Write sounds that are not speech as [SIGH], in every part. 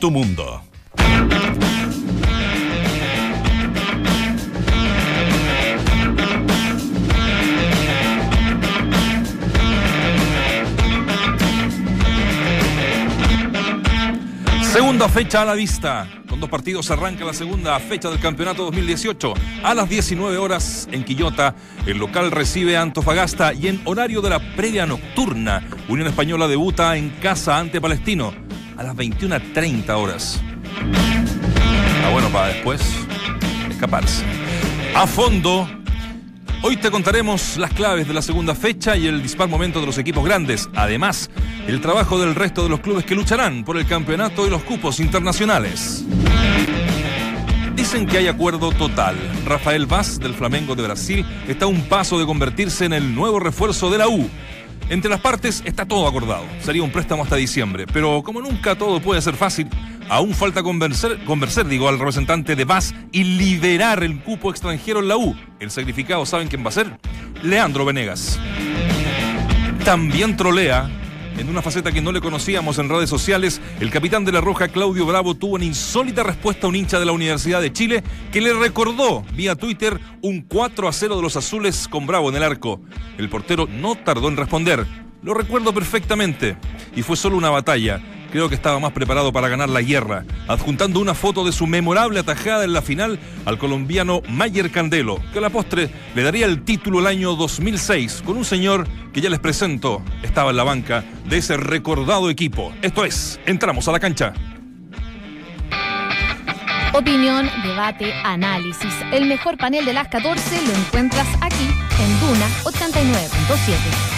Tu mundo. Segunda fecha a la vista. Con dos partidos arranca la segunda fecha del campeonato 2018. A las 19 horas en Quillota, el local recibe a Antofagasta y en horario de la previa nocturna, Unión Española debuta en casa ante Palestino a las 21.30 horas. Ah, bueno, para después escaparse. A fondo, Hoy te contaremos las claves de la segunda fecha y el dispar momento de los equipos grandes. Además, el trabajo del resto de los clubes que lucharán por el campeonato y los cupos internacionales. Dicen que hay acuerdo total. Rafael Vaz del Flamengo de Brasil está a un paso de convertirse en el nuevo refuerzo de la U. Entre las partes está todo acordado. Sería un préstamo hasta diciembre. Pero como nunca todo puede ser fácil, aún falta convencer, digo, al representante de Vaz y liberar el cupo extranjero en la U. El sacrificado, ¿saben quién va a ser? Leandro Venegas. También trolea. En una faceta que no le conocíamos en redes sociales, el capitán de la Roja, Claudio Bravo, tuvo una insólita respuesta a un hincha de la Universidad de Chile que le recordó vía Twitter un 4 a 0 de los azules con Bravo en el arco. El portero no tardó en responder. Lo recuerdo perfectamente. Y fue solo una batalla creo que estaba más preparado para ganar la guerra, adjuntando una foto de su memorable atajada en la final al colombiano Mayer Candelo, que a la postre le daría el título el año 2006 con un señor que ya les presento, estaba en la banca de ese recordado equipo. Esto es, entramos a la cancha. Opinión, debate, análisis. El mejor panel de las 14 lo encuentras aquí en Duna 89.7.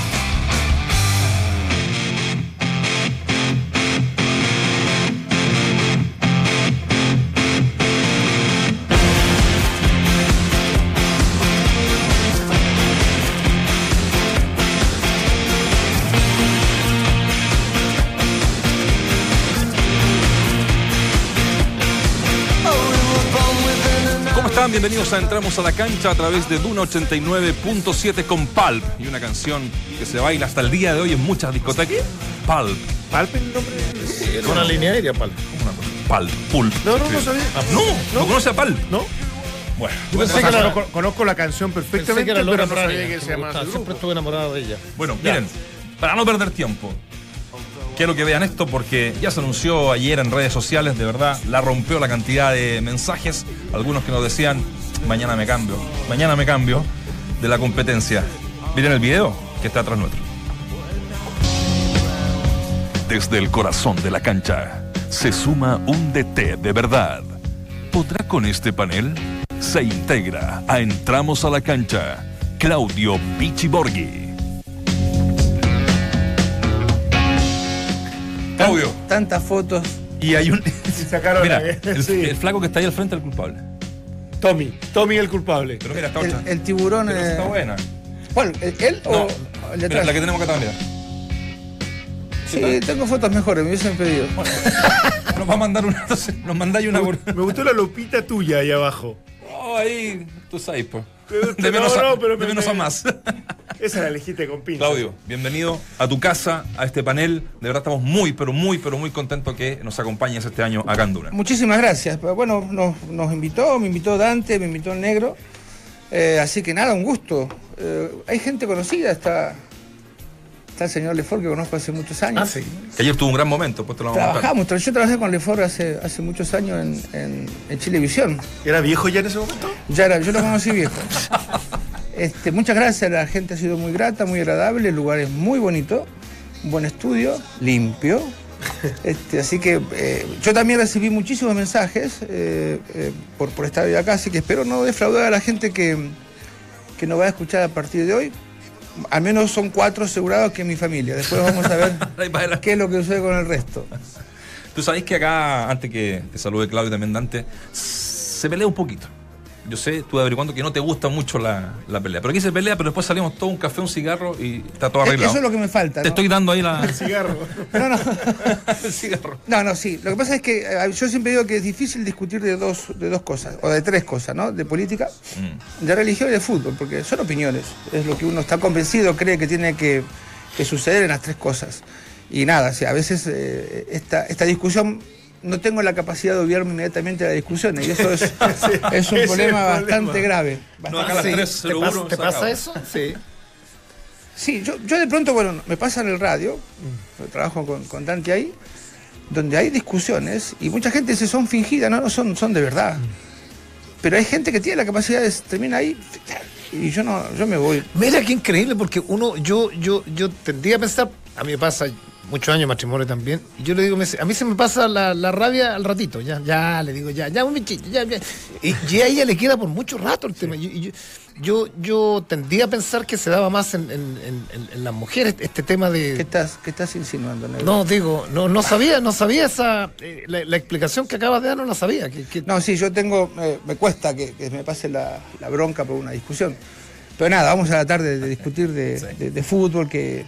Bienvenidos a Entramos a la Cancha a través de Duna 89.7 con Pulp y una canción que se baila hasta el día de hoy en muchas discotecas. Pulp. ¿Pulp el nombre? Es una línea aérea, Pulp. Pulp. Pulp. No, no, no sabía. No, no, conoce a Pulp. No. Bueno, Yo pensé que la, conozco la canción perfectamente, que era pero no sabía que se llamaba ese Siempre estuve enamorado de ella. Bueno, miren, para no perder tiempo, quiero que vean esto porque ya se anunció ayer en redes sociales, de verdad, la rompió la cantidad de mensajes, algunos que nos decían, mañana me cambio, mañana me cambio de la competencia. Miren el video que está atrás nuestro. Desde el corazón de la cancha se suma un DT de verdad. ¿Podrá con este panel? Se integra a Entramos a la cancha. Claudio Pichiborghi. Claudio. Tantas fotos. Y hay un. Sacaron Mira, la- el, sí. el flaco que está ahí al frente es el culpable. Tommy, Tommy el culpable. Pero mira, está El, tiburón. Pero eh, está buena. ¿Cuál? ¿El- ¿Él No, o el mira, la que tenemos acá mira. Sí, tengo fotos mejores, me hubiesen pedido. [LAUGHS] Nos va a mandar una. entonces, Nos mandáis una. Me gustó la lupita tuya ahí abajo. Oh, ahí. Tú sabes, pues. Pero- De menos, no, a, no, pero de me- menos a más. [LAUGHS] Esa la elegiste con pinza. Claudio, bienvenido a tu casa, a este panel. De verdad estamos muy, pero muy, pero muy contentos que nos acompañes este año acá en Duna. Muchísimas gracias. Pero Bueno, nos, nos invitó, me invitó Dante, me invitó el negro. Eh, así que nada, un gusto. Eh, hay gente conocida, está, está el señor Lefort que conozco hace muchos años. Ah, sí. Que ayer tuvo un gran momento, pues te lo vamos a contar. Trabajamos, tra- yo trabajé con Lefort hace, hace muchos años en, en, en Chilevisión. ¿Era viejo ya en ese momento? Ya era, yo lo conocí viejo. [LAUGHS] Este, muchas gracias, la gente ha sido muy grata, muy agradable, el lugar es muy bonito, un buen estudio, limpio. Este, así que eh, yo también recibí muchísimos mensajes eh, eh, por, por estar hoy acá, así que espero no defraudar a la gente que, que nos va a escuchar a partir de hoy. Al menos son cuatro asegurados que es mi familia. Después vamos a ver [LAUGHS] qué es lo que sucede con el resto. Tú sabéis que acá, antes que te salude Claudio y también Dante, se pelea un poquito. Yo sé, tú averiguando que no te gusta mucho la, la pelea. Pero aquí se pelea, pero después salimos todo un café, un cigarro y está todo Eh, arreglado. Eso es lo que me falta. Te ¿no? estoy dando ahí la, Cigarro. [LAUGHS] No, no. el cigarro. No, no, sí. Lo que pasa es que eh, yo siempre digo que es difícil discutir de dos, de dos cosas, o de tres cosas, ¿no? De política, Mm. de religión y de fútbol, porque son opiniones. Es lo que uno está convencido, cree que tiene que, que suceder en las tres cosas. Y nada, sí, a veces eh, esta, esta discusión no tengo la capacidad de obviarme inmediatamente de las discusiones. Y eso es, [LAUGHS] es un ese es el problema bastante problema. grave. No, acá a las Sí, 3 ¿Te pasa, te pasa eso? Sí. Sí, yo, yo de pronto, bueno, me pasa en el radio, trabajo con, con Dante ahí, donde hay discusiones y mucha gente dice son fingidas, no, no son, son de verdad. Pero hay gente que tiene la capacidad de termina ahí y yo no, yo me voy. Mira qué increíble, porque uno, yo, yo, yo tendría a pensar, a mí me pasa muchos años de matrimonio también, y yo le digo, a mí se me pasa la, la rabia al ratito, ya, ya, le digo, ya, ya, un bichito, ya, ya. Y, y a ella le queda por mucho rato el tema. Yo, yo, yo tendría a pensar que se daba más en, en- en- en- en las mujeres este tema ¿Qué de... estás, qué estás insinuando, negro? No, digo, no, no sabía, no sabía esa, eh, la, la explicación que acabas de dar no la sabía. Que, que- No, sí, yo tengo, eh, me cuesta que, que me pase la, la bronca por una discusión. Pero nada, vamos a tratar de, de discutir de, de- de fútbol que,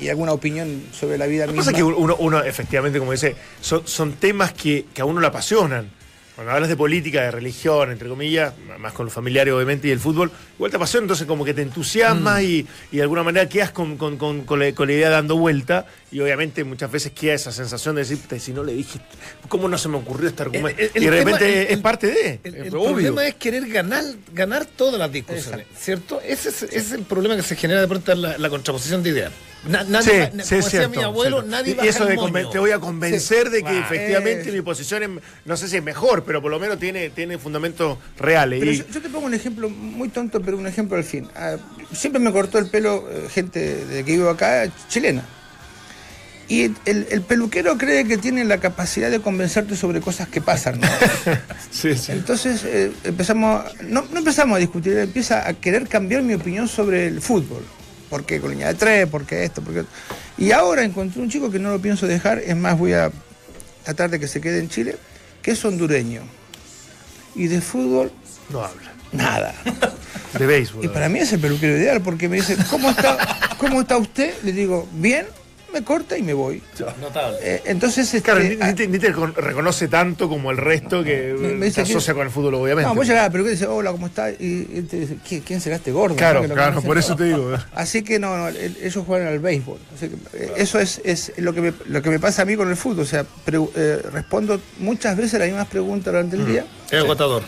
y alguna opinión sobre la vida Lo que misma. pasa es que uno, uno, efectivamente, como dice, son, son temas que, que a uno le apasionan. Cuando hablas de política, de religión, entre comillas, más con los familiares obviamente y el fútbol, igual te apasiona, entonces como que te entusiasma y, y de alguna manera quedas con, con- con- con la idea dando vuelta y obviamente muchas veces queda esa sensación de decir, "Puta, si no le dije, ¿cómo no se me ocurrió este argumento? El- el y de tema- repente el- es parte de... El, es el obvio. problema es querer ganar, ganar todas las discusiones, ¿cierto? Ese es, ese es el problema que se genera de pronto la, la contraposición de ideas. Na- nadie Sí, va- sí, como es decía cierto, mi abuelo, cierto. nadie Y eso de moño. te voy a convencer de que efectivamente eh. mi posición es, no sé si es mejor, pero por lo menos tiene, tiene fundamentos reales. Pero y- yo, yo te pongo un ejemplo muy tonto, pero un ejemplo al fin. Ah, siempre me cortó el pelo eh, gente de que vivo acá, chilena. Y el, el- el peluquero cree que tiene la capacidad de convencerte sobre cosas que pasan. ¿no? [LAUGHS] sí, sí. Entonces eh, empezamos, no, no empezamos a discutir, empieza a querer cambiar mi opinión sobre el fútbol. ¿Por qué con línea de tres? ¿Por qué esto? ¿Por qué otro? Y ahora encontré un chico que no lo pienso dejar, es más, voy a tratar de que se quede en Chile, que es hondureño. Y de fútbol, No habla. nada. De béisbol. Y para mí es el peluquero ideal, porque me dice, ¿cómo está, ¿cómo está usted? Le digo, bien, me corta y me voy. Notable. Eh, entonces, este, Claro, ni, ah, ni te, ni te con- reconoce tanto como el resto que Me- eh, se que- asocia con el fútbol, obviamente. no, vos llegás al peluquero y dice, hola, ¿cómo está? Y te dice, "¿Quién- ¿quién será este gordo? Claro, claro, por eso todo". te digo. Así que no, no, el- ellos juegan al béisbol. Así que, eh, eso es, es lo, que me, lo que me pasa a mí con el fútbol. O sea, pre- eh, respondo muchas veces las mismas preguntas durante Mm. el día Es agotador.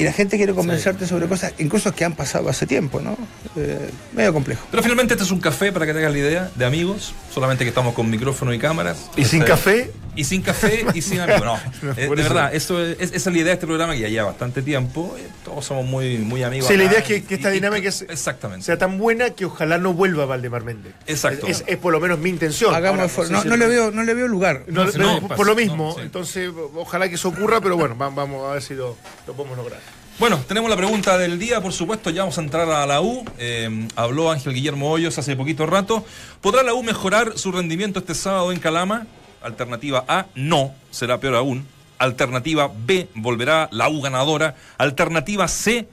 Y la gente quiere convencerte sobre cosas, incluso que han pasado hace tiempo, ¿no? Eh, medio complejo. Pero finalmente este es un café, para que tengas la idea, de amigos, solamente que estamos con micrófono y cámaras. ¿Y sin Este, café? Y sin café y sin [LAUGHS] amigos. No, No, eh, de eso. verdad, eso es, esa es la idea de este programa que ya lleva bastante tiempo. eh, Todos somos muy, muy amigos. Sí, la idea es que, esta y- dinámica es- Exactamente. sea tan buena que ojalá no vuelva Valdemar Méndez. Exacto. Es, es por lo menos mi intención. Hagamos Ahora, no, no le veo, no le veo lugar. No, No, no, no, por lo no, mismo, sí. entonces ojalá que eso ocurra, pero bueno, va- vamos a ver si lo, lo podemos lograr. Bueno, tenemos la pregunta del día, por supuesto, ya vamos a entrar a la U. Eh, habló Ángel Guillermo Hoyos hace poquito rato. ¿Podrá la U mejorar su rendimiento este sábado en Calama? Alternativa A, no, será peor aún. Alternativa B, volverá la U ganadora. Alternativa C,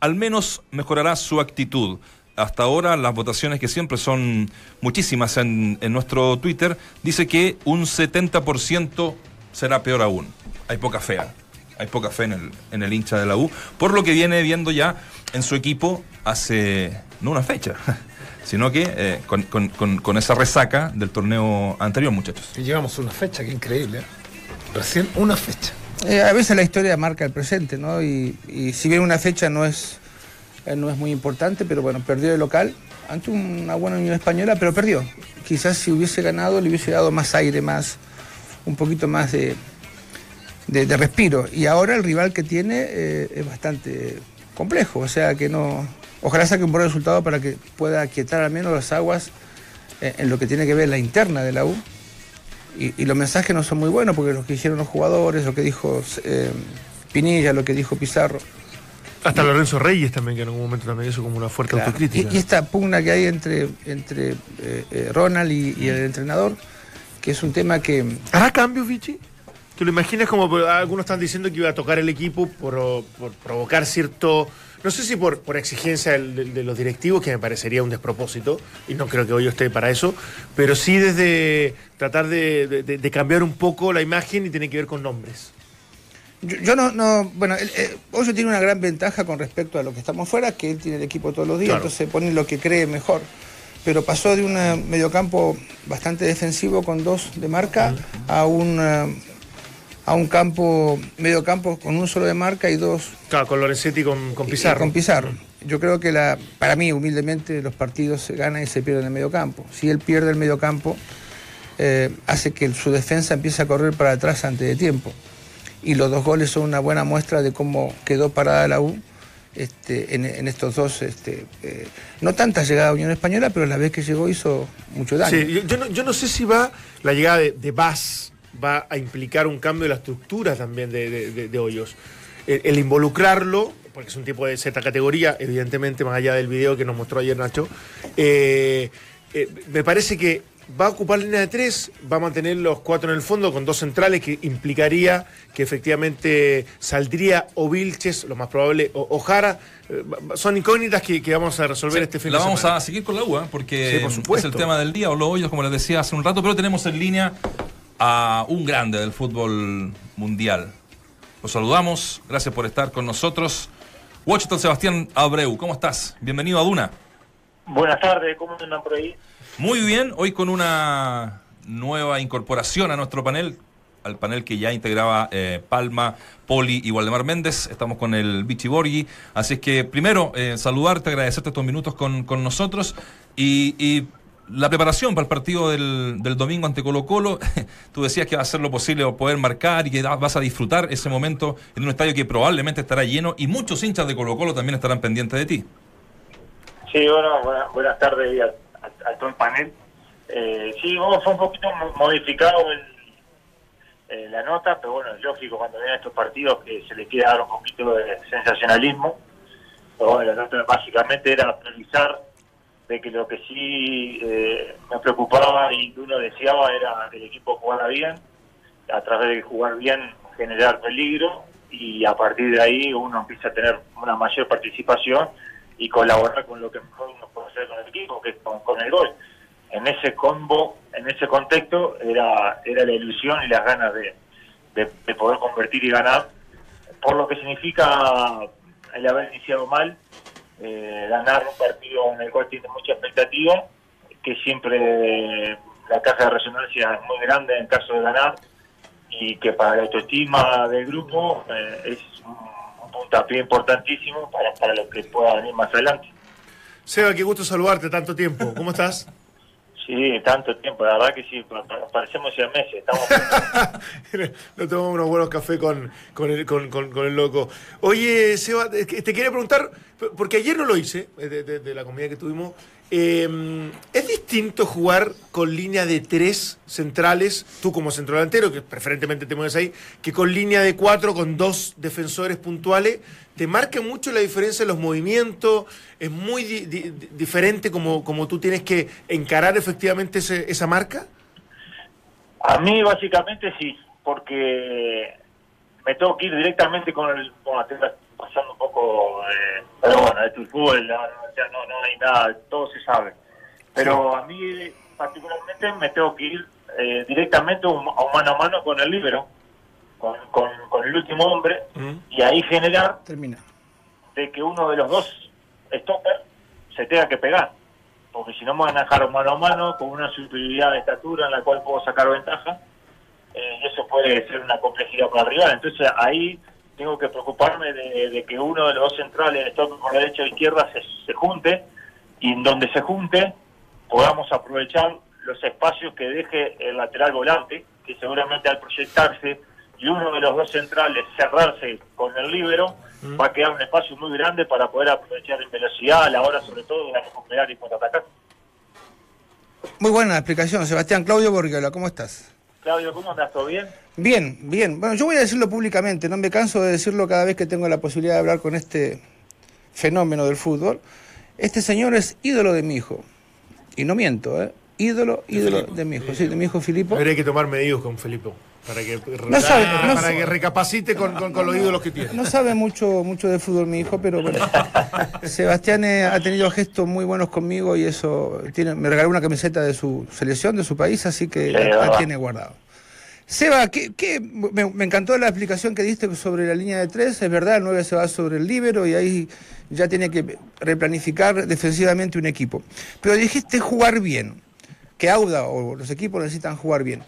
al menos mejorará su actitud. Hasta ahora las votaciones que siempre son muchísimas en, en nuestro Twitter, dice que un 70% será peor aún. Hay poca fe. Hay poca fe en el, en el hincha de la U, por lo que viene viendo ya en su equipo hace no una fecha, [LAUGHS] sino que eh, con, con- con- con esa resaca del torneo anterior, muchachos. Y llevamos una fecha, que increíble. ¿eh? Recién una fecha. Eh, a veces la historia marca el presente, ¿no? Y, y si bien una fecha no es, eh, no es muy importante, pero bueno, perdió de local ante una buena Unión Española, pero perdió. Quizás si hubiese ganado le hubiese dado más aire, más un poquito más de, de, de respiro. Y ahora el rival que tiene eh, es bastante complejo, o sea que no... Ojalá saque un buen resultado para que pueda aquietar al menos las aguas eh, en lo que tiene que ver la interna de la U. Y, y los mensajes no son muy buenos porque lo que hicieron los jugadores, lo que dijo eh, Pinilla, lo que dijo Pizarro. Hasta Lorenzo Reyes también, que en algún momento también hizo como una fuerte Claro. autocrítica. Y, y esta pugna que hay entre, entre eh, eh, Ronald y, y el entrenador, que es un tema que ¿Hará cambios, Vichy? ¿Te lo imaginas como por- algunos están diciendo que iba a tocar el equipo por, por provocar cierto, no sé si por, por exigencia de, los directivos, que me parecería un despropósito, y no creo que hoy esté para eso, pero sí desde tratar de, de- de- de cambiar un poco la imagen y tiene que ver con nombres. Yo, yo no, no, bueno, eh, Hoyo tiene una gran ventaja con respecto a lo que estamos fuera, que él tiene el equipo todos los días, Claro. entonces pone lo que cree mejor. Pero pasó de un eh, mediocampo bastante defensivo con dos de marca a un, eh, a un campo, medio campo con un solo de marca y dos Claro, con Lorenzetti y con, con y- Pizarro. Con Pizarro. Yo creo que la, para mí, humildemente, los partidos se ganan y se pierden en el medio campo. Si él pierde el medio campo, eh, hace que su defensa empiece a correr para atrás antes de tiempo. Y los dos goles son una buena muestra de cómo quedó parada la U este, en, en estos dos. Este, eh, no tanta llegada a Unión Española, pero la vez que llegó hizo mucho daño. Sí, yo, yo no, yo no sé si va la llegada de, de va a implicar un cambio de la estructura también de, de- de- de Hoyos. El, el involucrarlo, porque es un tipo de Z categoría, evidentemente, más allá del video que nos mostró ayer Nacho, eh, eh, me parece que va a ocupar línea de tres, va a mantener los cuatro en el fondo con dos centrales, que implicaría que efectivamente saldría o Vilches, lo más probable, o, o Jara. Eh, son incógnitas que, que vamos a resolver Sí, este fin la vamos a seguir con la U, ¿eh? porque Sí, por es el tema del día, o los hoyos, como les decía hace un rato, pero tenemos en línea a un grande del fútbol mundial. Los saludamos, gracias por estar con nosotros. Washington Sebastián Abreu, ¿cómo estás? Bienvenido a Duna. Buenas tardes, ¿cómo andan por ahí? Muy bien, hoy con una nueva incorporación a nuestro panel, al panel que ya integraba eh, Palma, Poli y Waldemar Méndez. Estamos con el Vichy Borghi. Así es que primero, eh, saludarte, agradecerte estos minutos con, con nosotros y, y la preparación para el partido del, del domingo ante Colo Colo. [LAUGHS] Tú decías que va a hacer lo posible poder marcar y que vas a disfrutar ese momento en un estadio que probablemente estará lleno y muchos hinchas de Colo Colo también estarán pendientes de ti. Sí, bueno, buena- buenas tardes a, a- todo el panel. Eh, sí, bueno, fue un poquito mo- modificado el- eh, la nota, pero bueno, es lógico cuando vienen estos partidos que se le quiere dar un poquito de sensacionalismo. Pero bueno, la nota básicamente era priorizar de que lo que sí eh, me preocupaba y que uno deseaba era que el equipo jugara bien, a través de jugar bien generar peligro y a partir de ahí uno empieza a tener una mayor participación y colaborar con lo que mejor uno puede hacer con el equipo, que es con, el gol. En ese combo, en ese contexto, era, era la ilusión y las ganas de- de poder convertir y ganar, por lo que significa el haber iniciado mal, eh, ganar un partido en el cual tiene mucha expectativa, que siempre la caja de resonancia es muy grande en caso de ganar, y que para la autoestima del grupo eh, es un, un puntapié importantísimo para, para lo que pueda venir más adelante. Seba, qué gusto saludarte tanto tiempo. ¿Cómo estás? Sí, tanto tiempo, la verdad que sí, pa- pa- parecemos ya meses, estamos [LAUGHS] no tomamos unos buenos cafés con, con, el, con, con- el loco. Oye, Seba, te quería preguntar, porque ayer no lo hice, eh, de- de la comida que tuvimos. Eh, ¿Es distinto jugar con línea de tres centrales, tú como centro delantero, que preferentemente te mueves ahí, que con línea de cuatro, con dos defensores puntuales? ¿Te marca mucho la diferencia en los movimientos? ¿Es muy di- di- di- diferente como, como tú tienes que encarar efectivamente esa marca? A mí básicamente sí, porque me tengo que ir directamente con el... Bueno, estoy pasando un poco... eh, pero bueno, esto es fútbol, no, no, ya no, no hay nada, todo se sabe. Pero a mí particularmente me tengo que ir eh, directamente a un, a un mano a mano con el líbero, con, con, con el último hombre, y ahí generar Termina. de que uno de los dos stoppers se tenga que pegar. Porque si no me van a dejar mano a mano con una superioridad de estatura en la cual puedo sacar ventaja, eh, y eso puede ser una complejidad para el rival. Entonces ahí tengo que preocuparme de, de que uno de los dos centrales, el stopper por derecha o izquierda, se, se junte y en donde se junte podamos aprovechar los espacios que deje el lateral volante, que seguramente al proyectarse y uno de los dos centrales cerrarse con el líbero, va a quedar un espacio muy grande para poder aprovechar en velocidad a la hora sobre todo de recuperar y contraatacar. Muy buena explicación, Sebastián. Claudio Borgiola, ¿cómo estás? Claudio, ¿cómo andas? ¿Todo bien? Bien, bien. Bueno, yo voy a decirlo públicamente, no me canso de decirlo cada vez que tengo la posibilidad de hablar con este fenómeno del fútbol. Este señor es ídolo de mi hijo. Y no miento, ¿eh? Ídolo, ídolo de mi hijo. Sí, de mi hijo Filipo. Habría que tomar medidas con Felipe para que, No sabe, para, no para sabe. que recapacite con, con- con los ídolos que tiene. No sabe mucho, mucho de fútbol mi hijo, pero bueno. [LAUGHS] Sebastián eh, ha tenido gestos muy buenos conmigo y eso tiene, me regaló una camiseta de su selección, de su país, así que Sí, la, la tiene guardado. Seba, ¿qué, qué- me, me encantó la explicación que diste sobre la línea de tres. Es verdad, el 9 se va sobre el líbero y ahí ya tiene que replanificar defensivamente un equipo. Pero dijiste jugar bien, que Auda o los equipos necesitan jugar bien.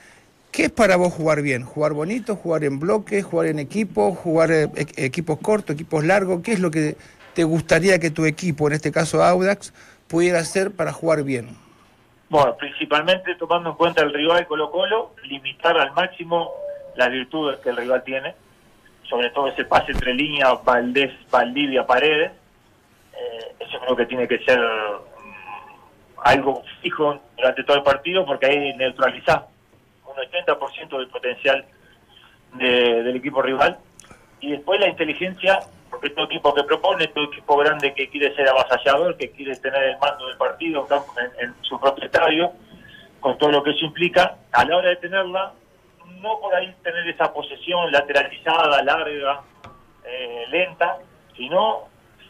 ¿Qué es para vos jugar bien? ¿Jugar bonito, jugar en bloque, jugar en equipo, jugar eh, e- equipos cortos, equipos largos? ¿Qué es lo que te gustaría que tu equipo, en este caso Audax, pudiera hacer para jugar bien? Bueno, principalmente tomando en cuenta el rival Colo Colo, limitar al máximo las virtudes que el rival tiene, sobre todo ese pase entre líneas, Valdés, Valdivia, Paredes. Eh, eso creo que tiene que ser mm, algo fijo durante todo el partido porque ahí neutralizás un 80% del potencial de- del equipo rival. Y después la inteligencia, porque todo equipo que propone, todo equipo grande que quiere ser avasallador, que quiere tener el mando del partido en, su propio estadio, con todo lo que eso implica, a la hora de tenerla, no por ahí tener esa posesión lateralizada, larga, eh, lenta, sino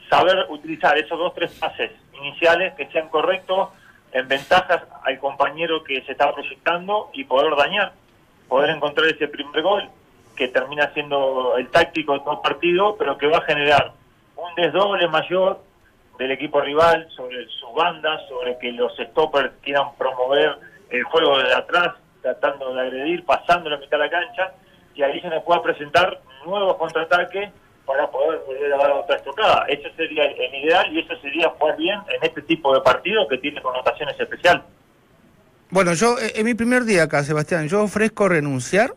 saber utilizar esos dos, tres pases iniciales que sean correctos en ventajas al compañero que se está proyectando y poder dañar, poder encontrar ese primer gol que termina siendo el táctico de todo partido, pero que va a generar un desdoble mayor del equipo rival sobre su banda, sobre que los stoppers quieran promover el juego desde atrás, tratando de agredir, pasando la mitad de la cancha, y ahí se nos pueda presentar nuevos contraataques para poder volver a dar otra estocada. Eso sería el, ideal y eso sería jugar bien en este tipo de partido que tiene connotaciones especiales. Bueno, yo eh, en mi primer día acá, Sebastián, yo ofrezco renunciar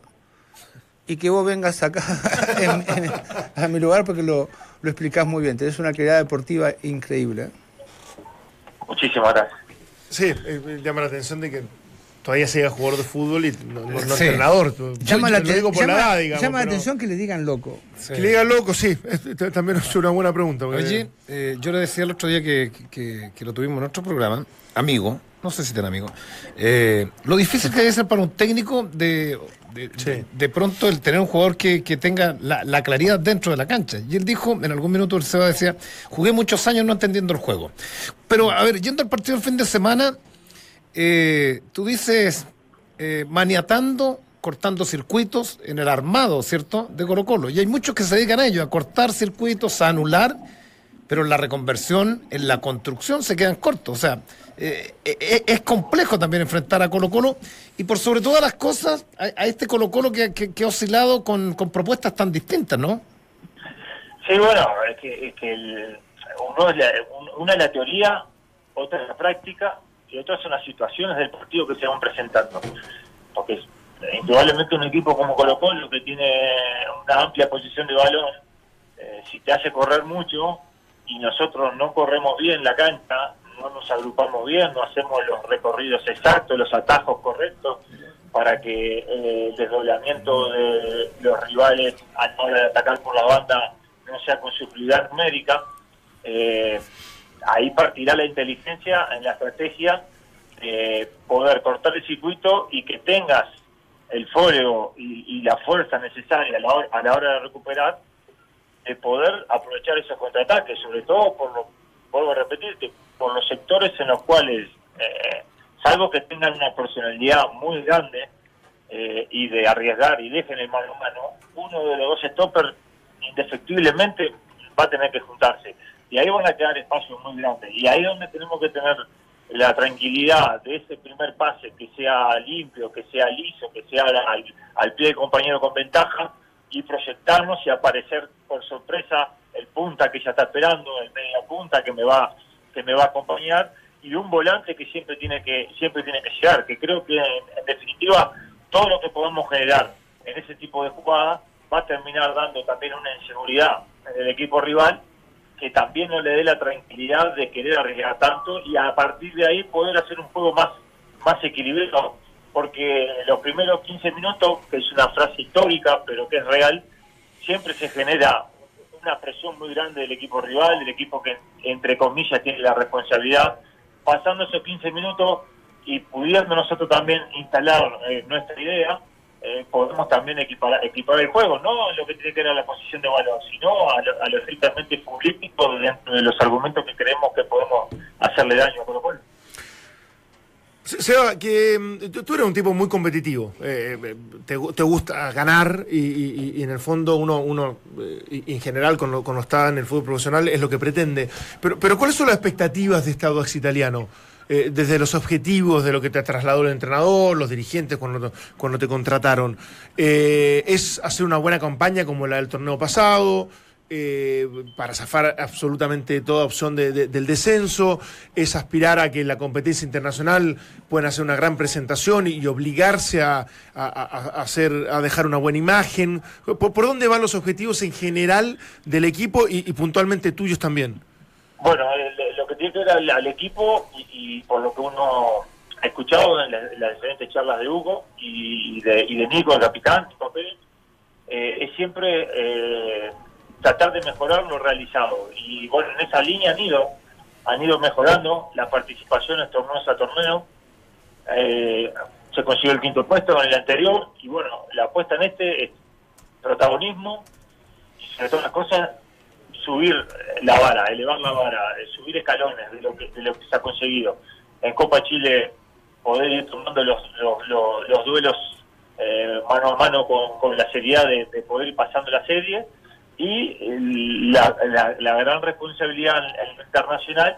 y que vos vengas acá [LAUGHS] en- en- a mi lugar porque lo, lo explicás muy bien. Tenés una calidad deportiva increíble. ¿eh? Muchísimas gracias. Sí, eh, llama la atención de que todavía sea jugador de fútbol y no, no- no Sí. entrenador. Llama, la, llama- digamos. llama atención que le digan loco. Que le diga loco, sí. Es- también es una buena pregunta. porque- Oye, eh, yo le decía el otro día que, que- que lo tuvimos en otro programa, amigo, no sé si tan amigo, eh, lo difícil que debe ser para un técnico de, de, Sí. de- de pronto el tener un jugador que, que tenga la, la claridad dentro de la cancha. Y él dijo, en algún minuto el Seba decía, jugué muchos años no entendiendo el juego. Pero, a ver, yendo al partido el fin de semana, eh, tú dices, eh, maniatando, cortando circuitos en el armado, ¿cierto?, de Colo Colo. Y hay muchos que se dedican a ello, a cortar circuitos, a anular, pero en la reconversión, en la construcción se quedan cortos. O sea, eh, eh, es complejo también enfrentar a Colo Colo y por sobre todas las cosas a, este Colo Colo que, que- que ha oscilado con, con propuestas tan distintas, ¿no? Sí, bueno, es que, una es la teoría, otra es la práctica y otra son las situaciones del partido que se van presentando. Porque indudablemente un equipo como Colo Colo que tiene una amplia posición de balón, eh, si te hace correr mucho y nosotros no corremos bien la cancha, no nos agrupamos bien, no hacemos los recorridos exactos, los atajos correctos para que eh, el desdoblamiento de los rivales a la hora de atacar por la banda no sea con superioridad numérica, eh, ahí partirá la inteligencia en la estrategia de poder cortar el circuito y que tengas el fuego y, la fuerza necesaria a la, hora, a la hora de recuperar, de poder aprovechar esos contraataques, sobre todo por lo, vuelvo a repetirte, por los sectores en los cuales, eh, salvo que tengan una personalidad muy grande eh, y de arriesgar y dejen el mano a mano, uno de los dos stoppers indefectiblemente va a tener que juntarse. Y ahí van a quedar espacios muy grandes. Y ahí es donde tenemos que tener la tranquilidad de ese primer pase, que sea limpio, que sea liso, que sea al, al pie del compañero con ventaja, y proyectarnos y aparecer por sorpresa el punta que ya está esperando, el media punta que me va que me va a acompañar y un volante que siempre tiene que siempre tiene que llegar, que creo que en, definitiva todo lo que podamos generar en ese tipo de jugada va a terminar dando también una inseguridad en el equipo rival que también no le dé la tranquilidad de querer arriesgar tanto y a partir de ahí poder hacer un juego más más equilibrado. Porque los primeros 15 minutos, que es una frase histórica pero que es real, siempre se genera una presión muy grande del equipo rival, del equipo que entre comillas tiene la responsabilidad, pasando esos 15 minutos y pudiendo nosotros también instalar eh, nuestra idea, eh, podemos también equipar, equipar el juego, no lo que tiene que ver a la posición de balón, sino a lo, a lo estrictamente dentro de los argumentos que creemos que podemos hacerle daño a Colo Colo. Se- Seba, que mm, tú, eres un tipo muy competitivo, eh, eh, te, te gusta ganar y, en el fondo uno, uno eh, en general cuando, cuando está en el fútbol profesional es lo que pretende. Pero, pero ¿cuáles son las expectativas de este Audax italiano? Eh, desde los objetivos de lo que te ha trasladado el entrenador, los dirigentes cuando, cuando te contrataron? Eh, ¿Es hacer una buena campaña como la del torneo pasado? eh, para zafar absolutamente toda opción de- de- del descenso, es aspirar a que la competencia internacional puedan hacer una gran presentación y, obligarse a, hacer, a dejar una buena imagen. ¿Por, dónde van los objetivos en general del equipo y, y puntualmente tuyos también? Bueno, el- lo que tiene que al, equipo y, por lo que uno ha escuchado en, la- en las diferentes charlas de Hugo y de, Nico, el capitán, Nico eh, es siempre eh, tratar de mejorar lo realizado. Y bueno, en esa línea han ido, han ido mejorando las participaciones torneos a torneo. Eh, se consiguió el quinto puesto en el anterior y bueno, la apuesta en este es protagonismo y sobre todas las cosas subir la vara, elevar la vara, eh, subir escalones de lo que, de lo que se ha conseguido. En Copa Chile poder ir tomando los, los, los- los duelos eh, mano a mano con, la seriedad de, de poder ir pasando la serie y la, la- la gran responsabilidad internacional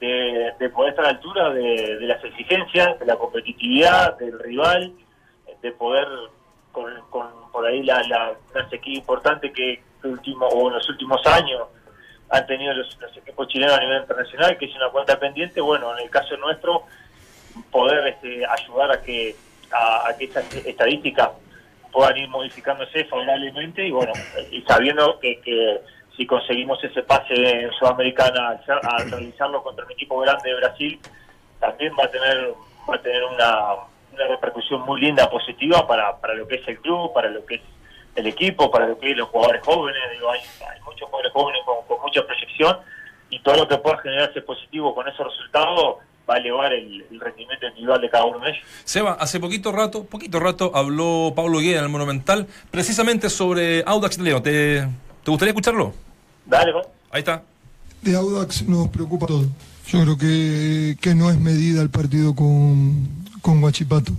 de, de poder estar a la altura de, las exigencias, de la competitividad, del rival, de poder con, con por ahí la, la, sequía importante que último, o en los últimos años han tenido los, los equipos chilenos a nivel internacional, que es una cuenta pendiente, bueno, en el caso nuestro, poder este, ayudar a que a, que esas estadísticas puedan ir modificándose favorablemente y bueno, y sabiendo que, que si conseguimos ese pase en Sudamericana al realizarlo contra un equipo grande de Brasil, también va a tener va a tener una, una repercusión muy linda, positiva para, para lo que es el club, para lo que es el equipo, para que los jugadores jóvenes. Digo, hay, hay muchos jugadores jóvenes con, con mucha proyección y todo lo que pueda generarse positivo con esos resultados va a elevar el, el rendimiento individual de cada uno de ellos. Seba, hace poquito rato, poquito rato, habló Pablo Guía en el Monumental precisamente sobre Audax Leo. ¿Te, ¿Te gustaría escucharlo? Dale. Ahí está. de Audax nos preocupa todo. Yo creo que, que no es medida el partido con, con Guachipato,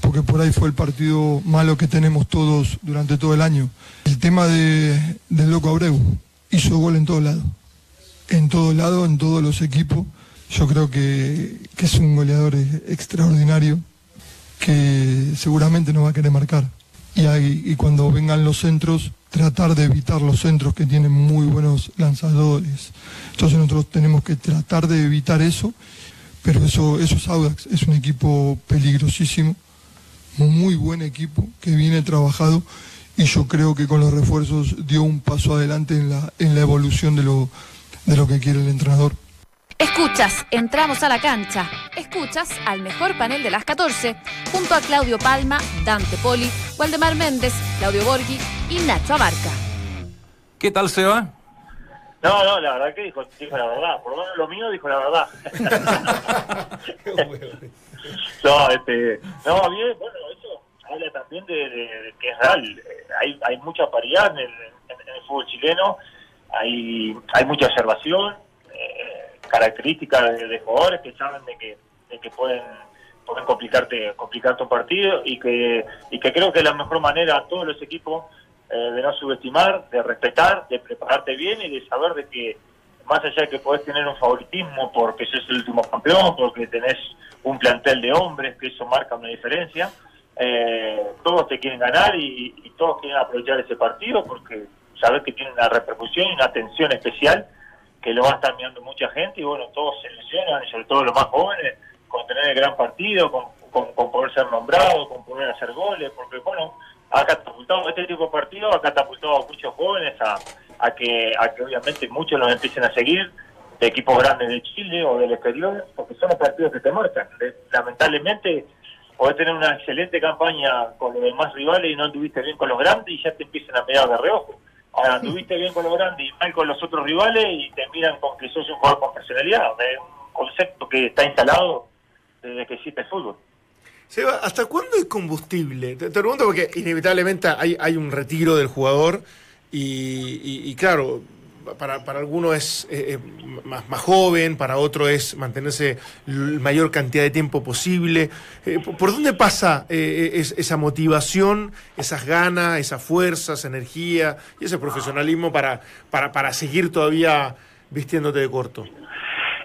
porque por ahí fue el partido malo que tenemos todos durante todo el año. El tema de, del Loco Abreu hizo gol en todos lados, en todos lados, en todos los equipos. Yo creo que, que es un goleador extraordinario que seguramente nos va a querer marcar. Y, ahí- y cuando vengan los centros, tratar de evitar los centros que tienen muy buenos lanzadores. Entonces nosotros tenemos que tratar de evitar eso, pero eso, eso es Audax, es un equipo peligrosísimo, muy buen equipo que viene trabajado y yo creo que con los refuerzos dio un paso adelante en la, en la evolución de lo, de lo que quiere el entrenador. Escuchas, entramos a la cancha. Escuchas al mejor panel de las 14, junto a Claudio Palma, Dante Poli, Waldemar Méndez, Claudio Borghi y Nacho Abarca. ¿Qué tal, Seba? No, no, la verdad que dijo, dijo la verdad. Por lo menos lo mío dijo la verdad. [LAUGHS] [LAUGHS] [LAUGHS] no, este, no, bien, bueno, eso habla también de, que es real. Eh, Hay, hay mucha paridad en el, en- el fútbol chileno, hay, hay mucha observación, eh, características de, de jugadores que saben de que, de que pueden pueden complicarte complicarte un partido y que y que creo que la mejor manera a todos los equipos eh, de no subestimar, de respetar, de prepararte bien y de saber de que más allá de que podés tener un favoritismo porque sos el último campeón, porque tenés un plantel de hombres, que eso marca una diferencia, eh, todos te quieren ganar y, y todos quieren aprovechar ese partido porque sabes que tiene una repercusión y una atención especial que lo va a estar mirando mucha gente y bueno, todos se ilusionan, y sobre todo los más jóvenes, con tener el gran partido, con, poder ser nombrado, con poder hacer goles, porque bueno, ha catapultado este tipo de partido, ha catapultado a muchos jóvenes a, a que a que obviamente muchos los empiecen a seguir de equipos grandes de Chile o del exterior, porque son los partidos que te marcan. Lamentablemente, podés tener una excelente campaña con los demás rivales y no anduviste bien con los grandes y ya te empiezan a mirar de reojo. Ahora anduviste bien con los grandes y mal con los otros rivales y te miran con que sos un jugador con personalidad. Es un concepto que está instalado desde que existe el fútbol. Seba, ¿hasta cuándo es combustible? Te, te pregunto porque inevitablemente hay, hay un retiro del jugador y, y- claro, para, para alguno es eh, eh, más, más joven, para otro es mantenerse la mayor cantidad de tiempo posible. Eh, ¿por, dónde pasa eh, es- esa motivación, esas ganas, esa fuerza, esa energía y ese profesionalismo para, para, para seguir todavía vistiéndote de corto?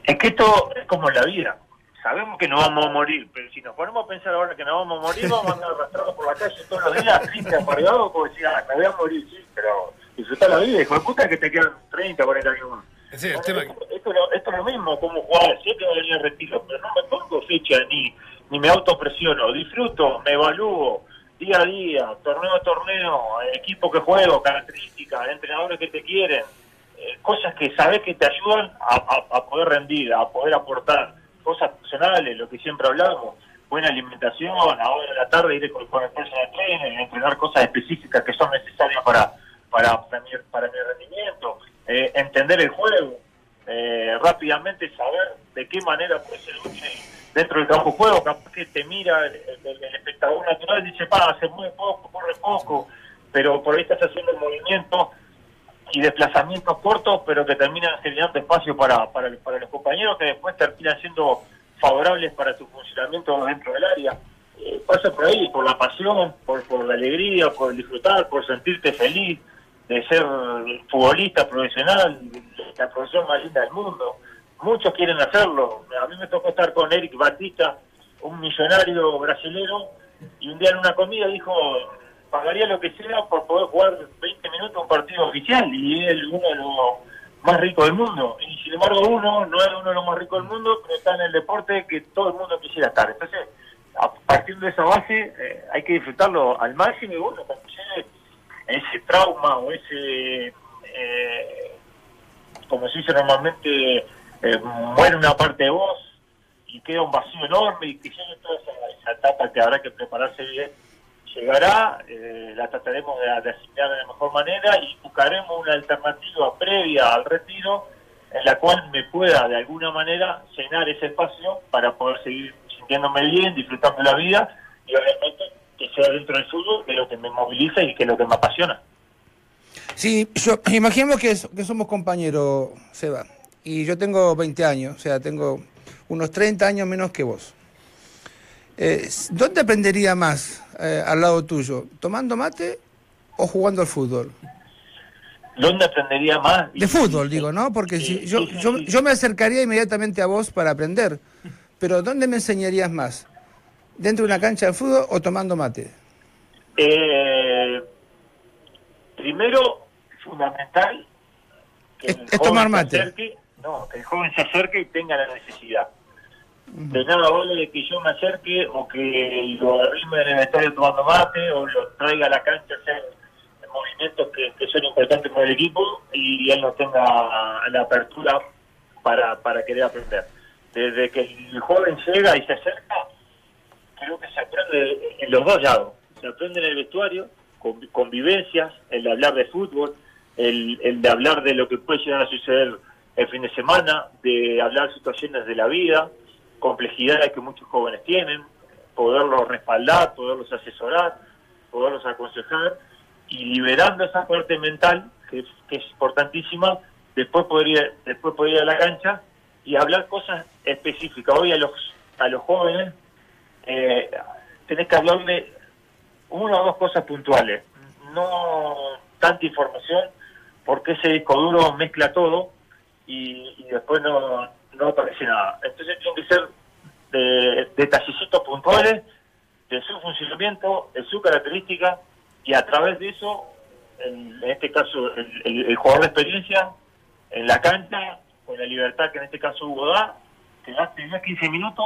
Es que esto es como la vida. Sabemos que no vamos a morir, pero si nos ponemos a pensar ahora que no vamos a morir, vamos a andar arrastrados por la calle todos los días, triste, amargado, como decir, ah, me voy a morir, sí, pero disfrutar la vida, hijo de puta, que te quedan 30, 40 años más. Sí, el tema- esto, esto es lo- esto es lo mismo, como jugar, sé que va a venir retiro, pero no me pongo fecha ni, ni me autopresiono, disfruto, me evalúo día a día, torneo a torneo, equipo que juego, características, entrenadores que te quieren, eh, cosas que sabes que te ayudan a, a- a poder rendir, a poder aportar, cosas personales, lo que siempre hablamos, buena alimentación, ahora en la tarde ir con, con el personal trainer, entrenar cosas específicas que son necesarias para, para, para, mi, para mi rendimiento, eh, entender el juego, eh, rápidamente saber de qué manera puede ser dentro del campo de juego, capaz que te mira el, el- el espectador natural y dice, pa, se mueve poco, corre poco, pero por ahí estás haciendo movimientos y desplazamientos cortos, pero que terminan generando espacio para, para, para los compañeros que después terminan siendo favorables para tu funcionamiento dentro del área. Eh, pasa por ahí, por la pasión, por, por la alegría, por disfrutar, por sentirte feliz de ser futbolista profesional, la profesión más linda del mundo. Muchos quieren hacerlo. A mí me tocó estar con Eric Batista, un millonario brasilero, y un día en una comida dijo, pagaría lo que sea por poder jugar 20 minutos un partido oficial, y él uno de los más ricos del mundo. Y sin embargo uno no es uno de los más ricos del mundo, pero está en el deporte que todo el mundo quisiera estar. Entonces, a partir de esa base, eh, hay que disfrutarlo al máximo y bueno, cuando llegue ese trauma o ese, eh, como se dice normalmente, eh, muere una parte de vos y queda un vacío enorme y que llegue toda esa, esa etapa que habrá que prepararse bien, llegará, eh, la trataremos de, de asimilar de la mejor manera y buscaremos una alternativa previa al retiro en la cual me pueda de alguna manera llenar ese espacio para poder seguir sintiéndome bien, disfrutando la vida y obviamente que sea dentro del fútbol que es lo que me moviliza y que es lo que me apasiona. Sí, yo [CLEARS THROAT] imaginemos que, somos compañeros, Seba, y yo tengo 20 años, o sea, tengo unos 30 años menos que vos. Eh, ¿Dónde aprendería más eh, al lado tuyo? ¿Tomando mate o jugando al fútbol? ¿Dónde aprendería más? De fútbol, digo, ¿no? Porque si, yo, yo, yo me acercaría inmediatamente a vos para aprender, pero ¿dónde me enseñarías más? ¿Dentro de una cancha de fútbol o tomando mate? Eh, primero, fundamental que Es- el es joven tomar mate. acerque, no, que el joven se acerque y tenga la necesidad. De nada vale de que yo me acerque o que lo arrime en el estadio tomando mate o lo traiga a la cancha a hacer movimientos que, que son importantes para el equipo y él no tenga la apertura para, para querer aprender. Desde que el joven llega y se acerca, creo que se aprende en los dos lados. Se aprende en el vestuario, con convivencias, el de hablar de fútbol, el, el de hablar de lo que puede llegar a suceder el fin de semana, de hablar situaciones de la vida, complejidades que muchos jóvenes tienen, poderlos respaldar, poderlos asesorar, poderlos aconsejar y liberando esa parte mental que es, importantísima, después poder ir, después poder ir a la cancha y hablar cosas específicas. Hoy a los a los jóvenes eh, tenés que hablarle una o dos cosas puntuales, no tanta información, porque ese disco duro mezcla todo y, y después no, no aparece nada. Entonces tienen que ser de, detallecitos puntuales de su funcionamiento, de su característica, y a través de eso, en, este caso, el, el- jugador de experiencia, en la cancha, con la libertad que en este caso Hugo da, te das 10, 15 minutos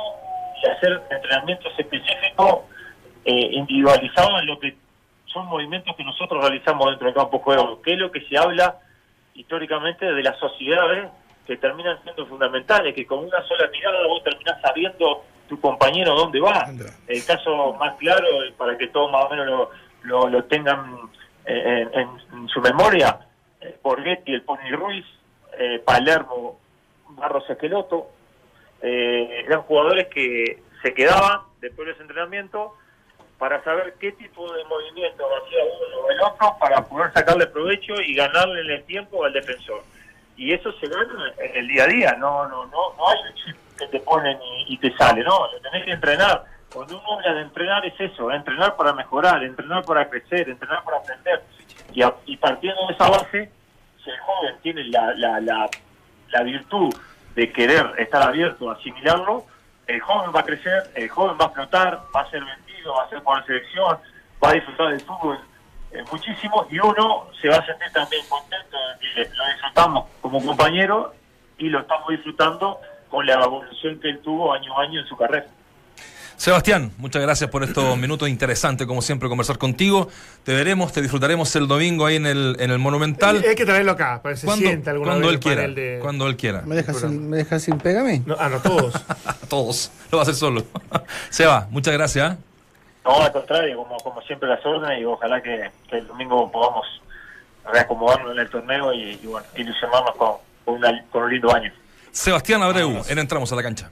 y hacer entrenamientos específicos, eh, individualizados en lo que son movimientos que nosotros realizamos dentro del campo de juego, que es lo que se habla históricamente de las sociedades que terminan siendo fundamentales, que con una sola mirada vos terminás sabiendo tu compañero dónde va. El caso más claro, y para que todos más o menos lo, lo, lo tengan eh, en, en su memoria, eh, Borghetti, el Pony Ruiz, eh, Palermo, Barros Esqueloto, eh, eran jugadores que se quedaban después de ese entrenamiento para saber qué tipo de movimiento hacía uno o el otro para poder sacarle provecho y ganarle el tiempo al defensor. Y eso se gana en el día a día, no no no, no hay un chip que te ponen y, te sale, no, lo tenés que entrenar. Cuando uno habla de entrenar es eso, entrenar para mejorar, entrenar para crecer, entrenar para aprender. Y partiendo de esa base, si el joven tiene la, la, la, la virtud de querer estar abierto a asimilarlo, el joven va a crecer, el joven va a explotar, va a ser vendido, va a ser por la selección, va a disfrutar del fútbol eh, muchísimo y uno se va a sentir también contento de que lo disfrutamos como compañero y lo estamos disfrutando con la evolución que él tuvo año a año en su carrera. Sebastián, muchas gracias por estos minutos interesantes, como siempre, conversar contigo. Te veremos, te disfrutaremos el domingo ahí en el, en el Monumental. Hay que traerlo acá, para que se Cuando, sienta alguna cuando vez él el quiera. panel de- Cuando él quiera. ¿Me dejas sin, me dejas sin pega a mí? No, ah, no todos. A [LAUGHS] todos. Lo va a hacer solo. [LAUGHS] Seba, muchas gracias. No, al contrario, como, como siempre las órdenes y ojalá que, que el domingo podamos reacomodarnos en el torneo y, y bueno, ilusionarnos con, con, una- con un lindo año. Sebastián Abreu, en Entramos a la Cancha.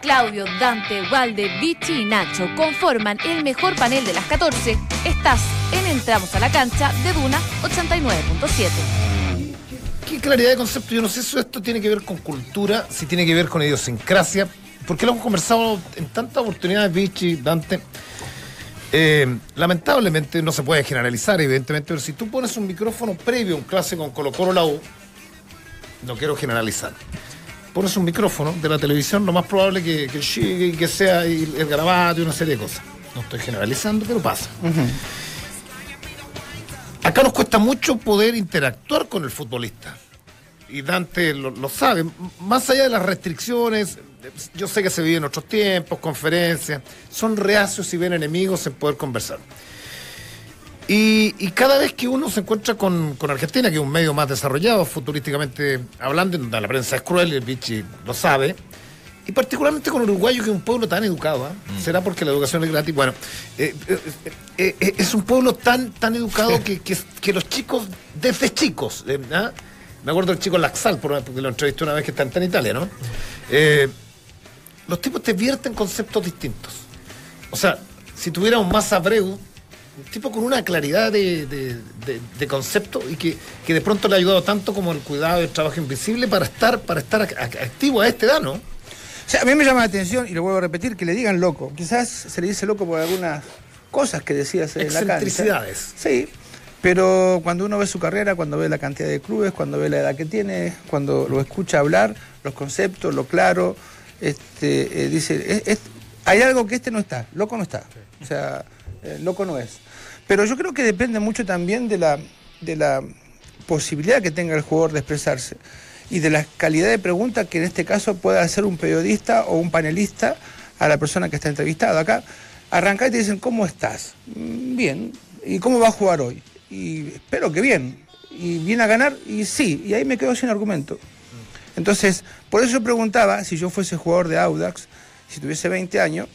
Claudio, Dante, Valde, Vichy y Nacho conforman el mejor panel de las 14. Estás en Entramos a la Cancha de Duna 89.7. Qué claridad de concepto. Yo no sé si esto tiene que ver con cultura, si tiene que ver con idiosincrasia, porque lo hemos conversado en tantas oportunidades, Vichy, Dante. Eh, lamentablemente no se puede generalizar, evidentemente, pero si tú pones un micrófono previo a un clase con Colo Colo la U, no quiero generalizar. Pones un micrófono de la televisión, lo más probable que, que llegue y que sea el, el garabato y una serie de cosas. No estoy generalizando, pero pasa. Acá nos cuesta mucho poder interactuar con el futbolista. Y Dante lo, lo sabe. Más allá de las restricciones, yo sé que se vive en otros tiempos, conferencias, son reacios y ven enemigos en poder conversar. Y, y cada vez que uno se encuentra con, con Argentina, que es un medio más desarrollado futurísticamente hablando, donde la prensa es cruel y el Vichy lo sabe, y particularmente con Uruguayo, que es un pueblo tan educado, ¿ah? ¿será porque la educación es gratis? Bueno, eh, eh, eh, eh, es un pueblo tan, tan educado que, que, que los chicos, desde chicos, eh, ¿ah? me acuerdo del chico Laxal, por- porque lo entrevisté una vez que está en Italia, ¿no? Los tipos te vierten conceptos distintos. O sea, si tuviera un más Abreu, un tipo con una claridad de, de- de- de concepto y que, que de pronto le ha ayudado tanto como el cuidado y el trabajo invisible para estar, para estar ac- ac- activo a esta edad, ¿no? O sea, a mí me llama la atención, y lo vuelvo a repetir, que le digan loco. Quizás se le dice loco por algunas cosas que decías en la cancha. Excentricidades. Sí, pero cuando uno ve su carrera, cuando ve la cantidad de clubes, cuando ve la edad que tiene, cuando lo escucha hablar, los conceptos, lo claro, este, eh, dice, es- es- hay algo que este no está, loco no está. O sea, eh, loco no es. Pero yo creo que depende mucho también de la, de la posibilidad que tenga el jugador de expresarse y de la calidad de pregunta que en este caso pueda hacer un periodista o un panelista a la persona que está entrevistada. Acá arranca y te dicen, ¿cómo estás? "Mm, Bien. ¿Y cómo va a jugar hoy? Y espero que bien. ¿Y viene a ganar? Y sí. Y ahí me quedo sin argumento. Entonces, por eso preguntaba, si yo fuese jugador de Audax, si tuviese 20 años,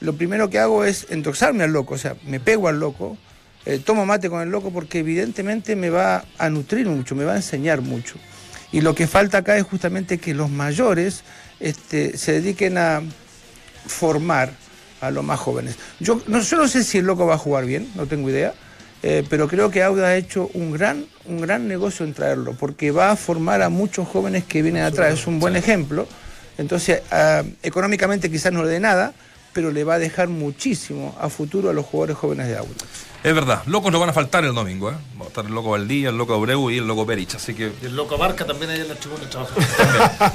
lo primero que hago es endoxarme al loco, o sea, me pego al loco, eh, tomo mate con el loco porque evidentemente me va a nutrir mucho, me va a enseñar mucho. Y lo que falta acá es justamente que los mayores este, se dediquen a formar a los más jóvenes. Yo no, yo no sé si el loco va a jugar bien, no tengo idea, eh, pero creo que Auda ha hecho un gran, un gran negocio en traerlo, porque va a formar a muchos jóvenes que vienen atrás, es un buen ejemplo. Entonces, ah, económicamente quizás no le dé nada, pero le va a dejar muchísimo a futuro a los jugadores jóvenes de Auda. Es verdad, locos no van a faltar el domingo, ¿eh? Va a estar el loco Valdía, el loco Abreu y el loco Perich, así que Y el loco Barca también ahí en la tribuna de trabajo. [LAUGHS]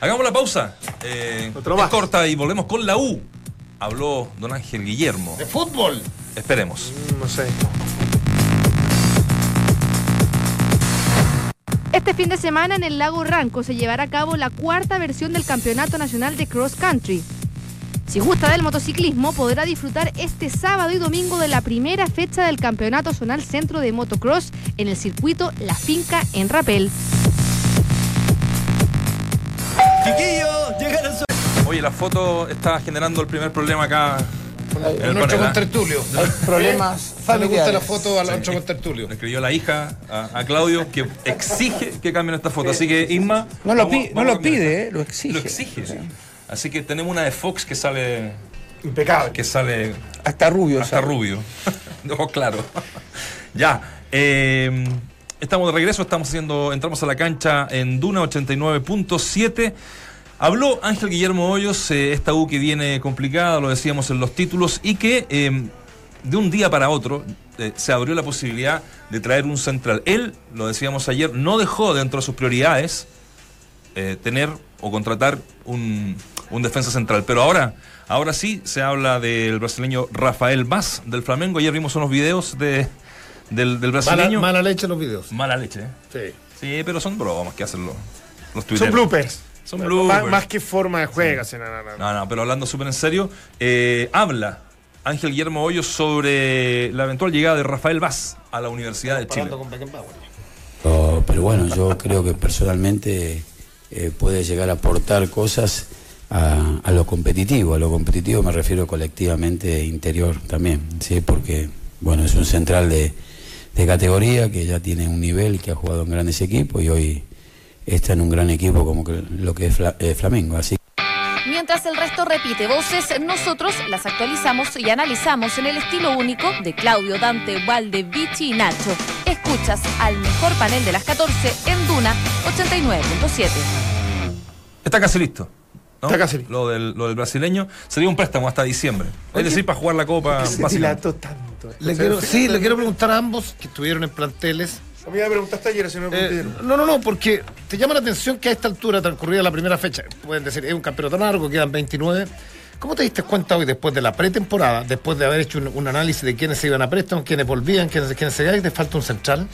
hagamos la pausa. Eh, Otro es más. corta y volvemos con la U. Habló don Ángel Guillermo. de fútbol. Esperemos. No sé. Este fin de semana en el lago Ranco se llevará a cabo la cuarta versión del Campeonato Nacional de Cross Country. Si gusta del motociclismo, podrá disfrutar este sábado y domingo de la primera fecha del Campeonato Zonal Centro de Motocross en el circuito La Finca en Rapel. Oye, la foto está generando el primer problema acá. En el nuestro panel, ¿eh? contertulio. Problemas Se le gusta familiares. la foto a nuestro contertulio. Le escribió la hija a, a Claudio que exige que cambien esta foto. Así que, Isma. No lo, vamos- pi- no vamos a lo cambiar pide, eh, lo exige. Lo exige, sí. Así que tenemos una de Fox que sale. Impecable. que sale Hasta rubio. hasta rubio. [LAUGHS] no, claro. [LAUGHS] ya. eh, estamos de regreso, estamos haciendo. Entramos a la cancha en Duna 89.7. Habló Ángel Guillermo Hoyos, eh, esta U que viene complicada, lo decíamos en los títulos, y que eh, de un día para otro eh, se abrió la posibilidad de traer un central. Él, lo decíamos ayer, no dejó dentro de sus prioridades eh, tener o contratar un, un defensa central. Pero ahora, ahora sí se habla del brasileño Rafael Vaz del Flamengo. Ayer vimos unos videos de, del, del Mala, brasileño. mala leche los videos. Mala leche, ¿eh? Sí. Sí, pero son bromas que hacen los, los Son bloopers. Son Más- bloopers. Más, que forma de juego. sí, no, no, no. No, no, pero hablando súper en serio, eh, habla Ángel Guillermo Hoyos sobre la eventual llegada de Rafael Vaz a la Universidad de Chile. Con. Pero, pero bueno, yo creo que personalmente eh, puede llegar a aportar cosas a, a lo competitivo. A lo competitivo me refiero colectivamente interior también, ¿sí? porque bueno, es un central de, de categoría que ya tiene un nivel, que ha jugado en grandes equipos y hoy está en un gran equipo como que- lo que es Fla- eh, Flamengo. Así Mientras el resto repite voces, nosotros las actualizamos y analizamos en el estilo único de Claudio, Dante, Valde, Vichy y Nacho. Escuchas al mejor panel de las 14 en Duna 89.7. Está casi listo. ¿no? Está casi listo. Lo del, lo del brasileño sería un préstamo hasta diciembre. Es decir, para jugar la Copa. Se tanto. Le quiero, sí, le quiero preguntar a ambos que estuvieron en planteles. A mí me preguntaste ayer, si no me Eh, no, no, no, porque te llama la atención que a esta altura, transcurrida la primera fecha, pueden decir, es un campeonato largo, quedan 29. ¿Cómo te diste cuenta hoy, después de la pretemporada, después de haber hecho un, un análisis de quiénes se iban a préstamo, quiénes volvían, quiénes, quiénes se iban, que te falta un central?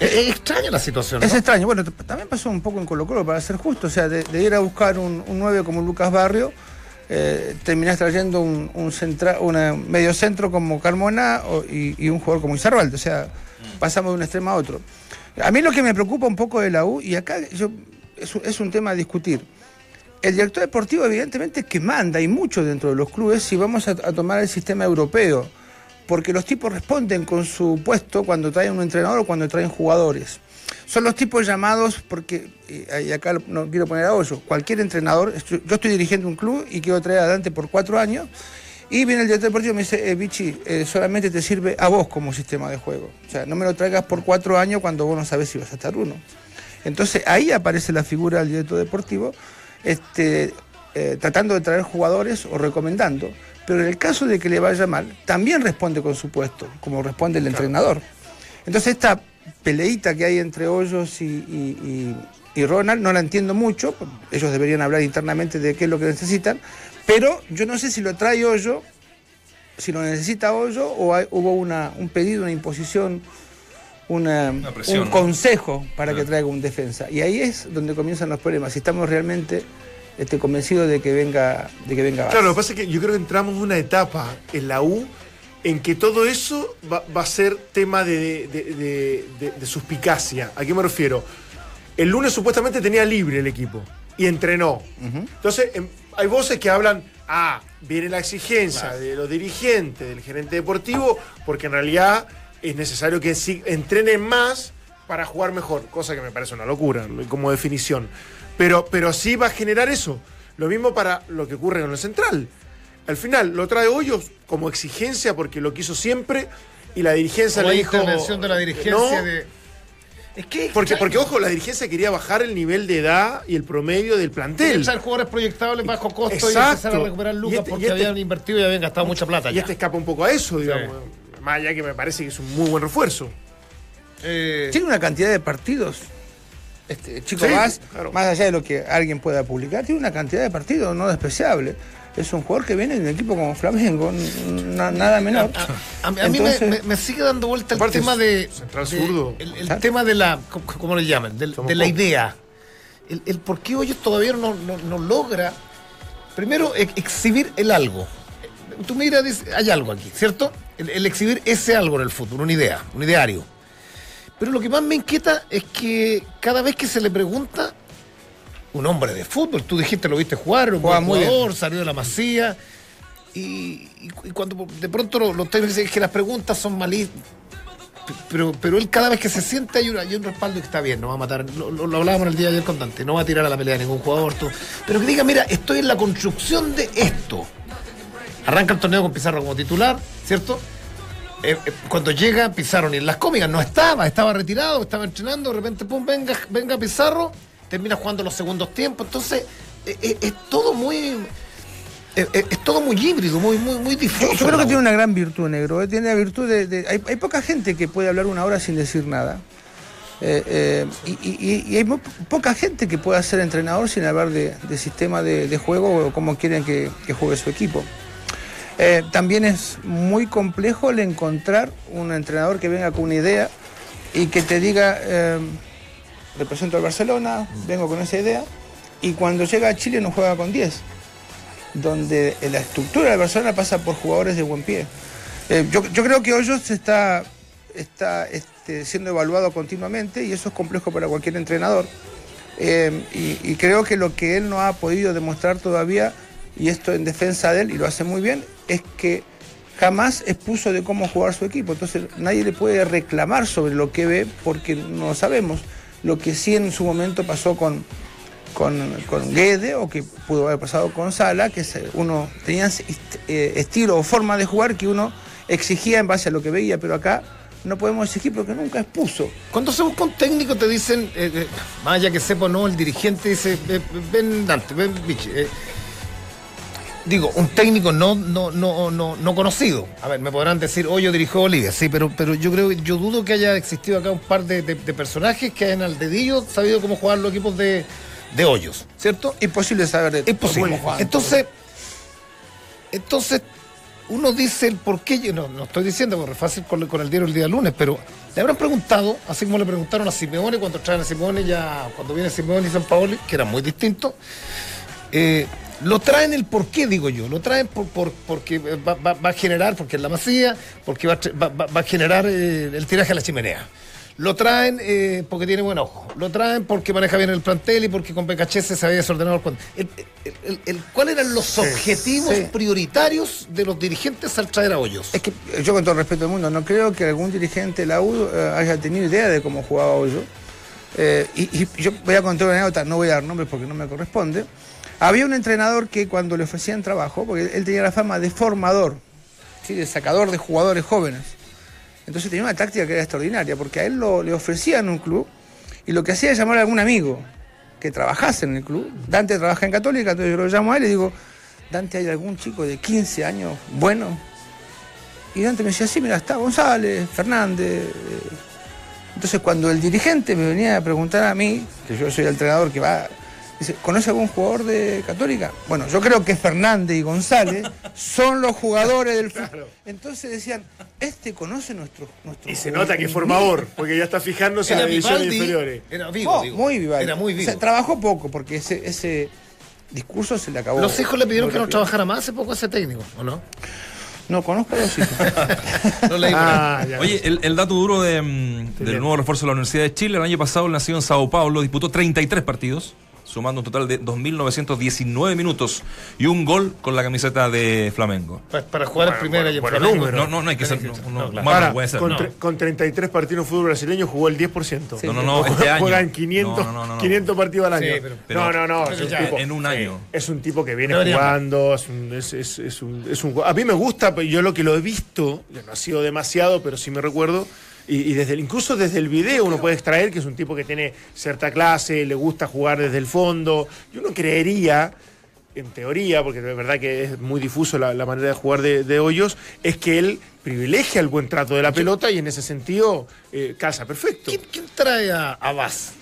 Es, es extraña la situación, ¿no? Es extraño. Bueno, también pasó un poco en Colo Colo, para ser justo. O sea, de, de ir a buscar un, un 9 como Lucas Barrio, eh, terminás trayendo un, un centra- una medio centro como Carmona o- y, y un jugador como Izarralde. O sea, pasamos de un extremo a otro. A mí lo que me preocupa un poco de la U, y acá yo, es, un- tema a discutir. El director deportivo, evidentemente, es que manda y mucho dentro de los clubes si vamos a, tomar el sistema europeo. Porque los tipos responden con su puesto cuando traen un entrenador o cuando traen jugadores. Son los tipos llamados, porque, y acá no quiero poner a hoyo, cualquier entrenador, yo estoy dirigiendo un club y quiero traer adelante por cuatro años, y viene el director deportivo y me dice, eh, Vichy, eh, solamente te sirve a vos como sistema de juego. O sea, no me lo traigas por cuatro años cuando vos no sabes si vas a estar uno. Entonces ahí aparece la figura del director deportivo, este, eh, tratando de traer jugadores o recomendando. Pero en el caso de que le vaya mal, también responde con su puesto, como responde el entrenador. Entonces esta peleita que hay entre Hoyos y, y- y- y Ronald no la entiendo mucho, ellos deberían hablar internamente de qué es lo que necesitan, pero yo no sé si lo trae Hoyo, si lo necesita Hoyo o hay- hubo una, un pedido, una imposición, una, Una presión, un ¿no? consejo para que traiga un defensa. Y ahí es donde comienzan los problemas, si estamos realmente este, convencidos de que venga, de que venga Claro, lo que pasa es que yo creo que entramos en una etapa en la U en que todo eso va, va a ser tema de, de- de- de- de suspicacia. ¿A qué me refiero? El lunes supuestamente tenía libre el equipo y entrenó. Entonces, em, hay voces que hablan, ah, viene la exigencia de los dirigentes, del gerente deportivo, porque en realidad es necesario que entrenen más para jugar mejor, cosa que me parece una locura como definición. Pero, pero sí va a generar eso. Lo mismo para lo que ocurre con el central. Al final lo trae Hoyos como exigencia porque lo quiso siempre y la dirigencia Como le dijo intervención de la dirigencia no, de... Es que... porque, porque, ojo, la dirigencia quería bajar el nivel de edad y el promedio del plantel. Usar jugadores proyectables bajo costo y Exacto. empezar a recuperar lucas Y este- y porque este- habían invertido y habían gastado mucha plata Y ya. este escapa un poco a eso, digamos. Más allá que me parece que es un muy buen refuerzo. Eh, Tiene una cantidad de partidos. Este, Chico Sí, claro. más allá de lo que alguien pueda publicar, tiene una cantidad de partidos no despreciable. Es un jugador que viene de un equipo como Flamengo, na- nada menor. A, a mí- a mí me- sigue dando vuelta el Aparte, tema de. central de- zurdo. El, el tema de la. ¿Cómo, le llaman? De la idea. El, el por qué Hoyos todavía no, no- no logra. Primero, ex- exhibir el algo. Tú mira, dices, hay algo aquí, ¿cierto? El, el exhibir ese algo en el fútbol, una idea, un ideario. Pero lo que más me inquieta es que cada vez que se le pregunta, un hombre de fútbol, tú dijiste, lo viste jugar, un Juega buen muy bien. jugador, salió de la masía. Y, cuando de pronto lo- los técnicos dicen que las preguntas son malísimas. Pero, pero él cada vez que se siente hay un, hay un respaldo que está bien, no va a matar. Lo, lo- lo hablábamos el día de ayer con Dante, no va a tirar a la pelea a ningún jugador. Pero que diga, mira, estoy en la construcción de esto. Arranca el torneo con Pizarro como titular, ¿cierto? Eh, eh, cuando llega Pizarro ni en las cómicas, no estaba, estaba retirado, estaba entrenando, de repente, pum, venga, venga Pizarro, termina jugando los segundos tiempos. Entonces, eh, eh, es todo muy. eh, es todo muy híbrido, muy, muy, muy difuso. Yo creo que tiene una gran virtud, negro. ¿eh? Tiene la virtud de. de- hay, hay poca gente que puede hablar una hora sin decir nada. Eh, eh, y, y- y hay muy poca gente que pueda ser entrenador sin hablar de, de sistema de, de juego o cómo quieren que, que juegue su equipo. También es muy complejo el encontrar un entrenador que venga con una idea y que te diga, represento al Barcelona, vengo con esa idea, y cuando llega a Chile no juega con 10, donde la estructura del Barcelona pasa por jugadores de buen pie. Eh, yo, creo que Hoyos está, está este, siendo evaluado continuamente y eso es complejo para cualquier entrenador. Eh, y, y creo que lo que él no ha podido demostrar todavía, y esto en defensa de él, y lo hace muy bien, es que jamás expuso de cómo jugar su equipo. Entonces nadie le puede reclamar sobre lo que ve porque no lo sabemos. Lo que sí en su momento pasó con, con, con Guede o que pudo haber pasado con Sala, que uno tenía eh, estilo o forma de jugar que uno exigía en base a lo que veía, pero acá no podemos exigir porque nunca expuso. Cuando se busca un técnico te dicen, eh, eh, que sepa o no, el dirigente dice, "Ven, ven Dante, ven Vichy. Digo, un técnico no, no, no, no, no conocido. A ver, me podrán decir, oh, yo dirijo Bolivia, sí, pero, pero yo creo, yo dudo que haya existido acá un par de, de- de personajes que hayan al dedillo sabido cómo jugar los equipos de, de hoyos, ¿cierto? Imposible saber de Es posible. cómo juegan. Entonces, entonces, uno dice el por qué, yo no, no estoy diciendo, porque es fácil con, con el diario el día lunes, pero le habrán preguntado, así como le preguntaron a Simeone cuando traen a Simeone, ya cuando viene Simeone y San Paoli, que era muy distinto, eh, lo traen el por qué, digo yo, lo traen por, por- porque va, va- va a generar, porque es la masía, porque va, va- a generar eh, el tiraje a la chimenea. Lo traen eh, porque tiene buen ojo. Lo traen porque maneja bien el plantel y porque con Becachese se había desordenado el. El- el- ¿Cuáles eran los objetivos sí. prioritarios de los dirigentes al traer a Hoyos? Es que yo con todo el respeto del mundo, no creo que algún dirigente de la U eh, haya tenido idea de cómo jugaba Hoyo. Eh, y, y yo voy a contar una anécdota, no voy a dar nombres porque no me corresponde. Había un entrenador que cuando le ofrecían trabajo, porque él tenía la fama de formador, ¿sí? de sacador de jugadores jóvenes. Entonces tenía una táctica que era extraordinaria, porque a él lo, le ofrecían un club y lo que hacía era llamar a algún amigo que trabajase en el club. Dante trabaja en Católica, entonces yo lo llamo a él y digo, Dante, ¿hay algún chico de 15 años bueno? Y Dante me decía, sí, mira, está González, Fernández. eh". Entonces cuando el dirigente me venía a preguntar a mí, que yo soy el entrenador que va, dice, ¿conoce algún jugador de Católica? Bueno, yo creo que Fernández y González son los jugadores del fútbol. Entonces decían, este conoce nuestro, nuestro Y se nota que es juvenil". formador, porque ya está fijándose en las divisiones Vivaldi, inferiores. Era vivo, No, digo. muy vivo. Era muy vivo. O sea, trabajó poco porque ese, ese discurso se le acabó. Los hijos le pidieron que no trabajara más hace poco ese técnico, ¿o no? No conozco a los hijos. [LAUGHS] No leí. Ah. Oye, el, el dato duro de, mm, del bien. nuevo refuerzo de la Universidad de Chile, el año pasado él nació en Sao Paulo, disputó 33 partidos, sumando un total de 2.919 minutos y un gol con la camiseta de Flamengo. Pa- Para, jugar en Bueno, primera y en bueno, Flamengo. número. No, no, no hay que ser. No, no, claro. más Ahora, no puede ser. con, no. tre- con 33 partidos de fútbol brasileño jugó el 10%. No, no, no, este Juega- año. Juegan 500, No, no, no, no. 500 partidos al año. Sí, pero- pero- no, no, no. pero es un ya, tipo- en un año. Es un tipo que viene jugando. Es un, es, es- es un- es un- a mí me gusta, pero yo lo que lo he visto, no ha sido demasiado, pero sí me recuerdo. Y, y desde incluso desde el video uno puede extraer que es un tipo que tiene cierta clase, le gusta jugar desde el fondo. Yo no creería, en teoría, porque de verdad que es muy difuso la, la manera de jugar de, de Hoyos, es que él privilegia el buen trato de la pelota y en ese sentido eh, calza perfecto. ¿Quién, quién trae a, a Vaz?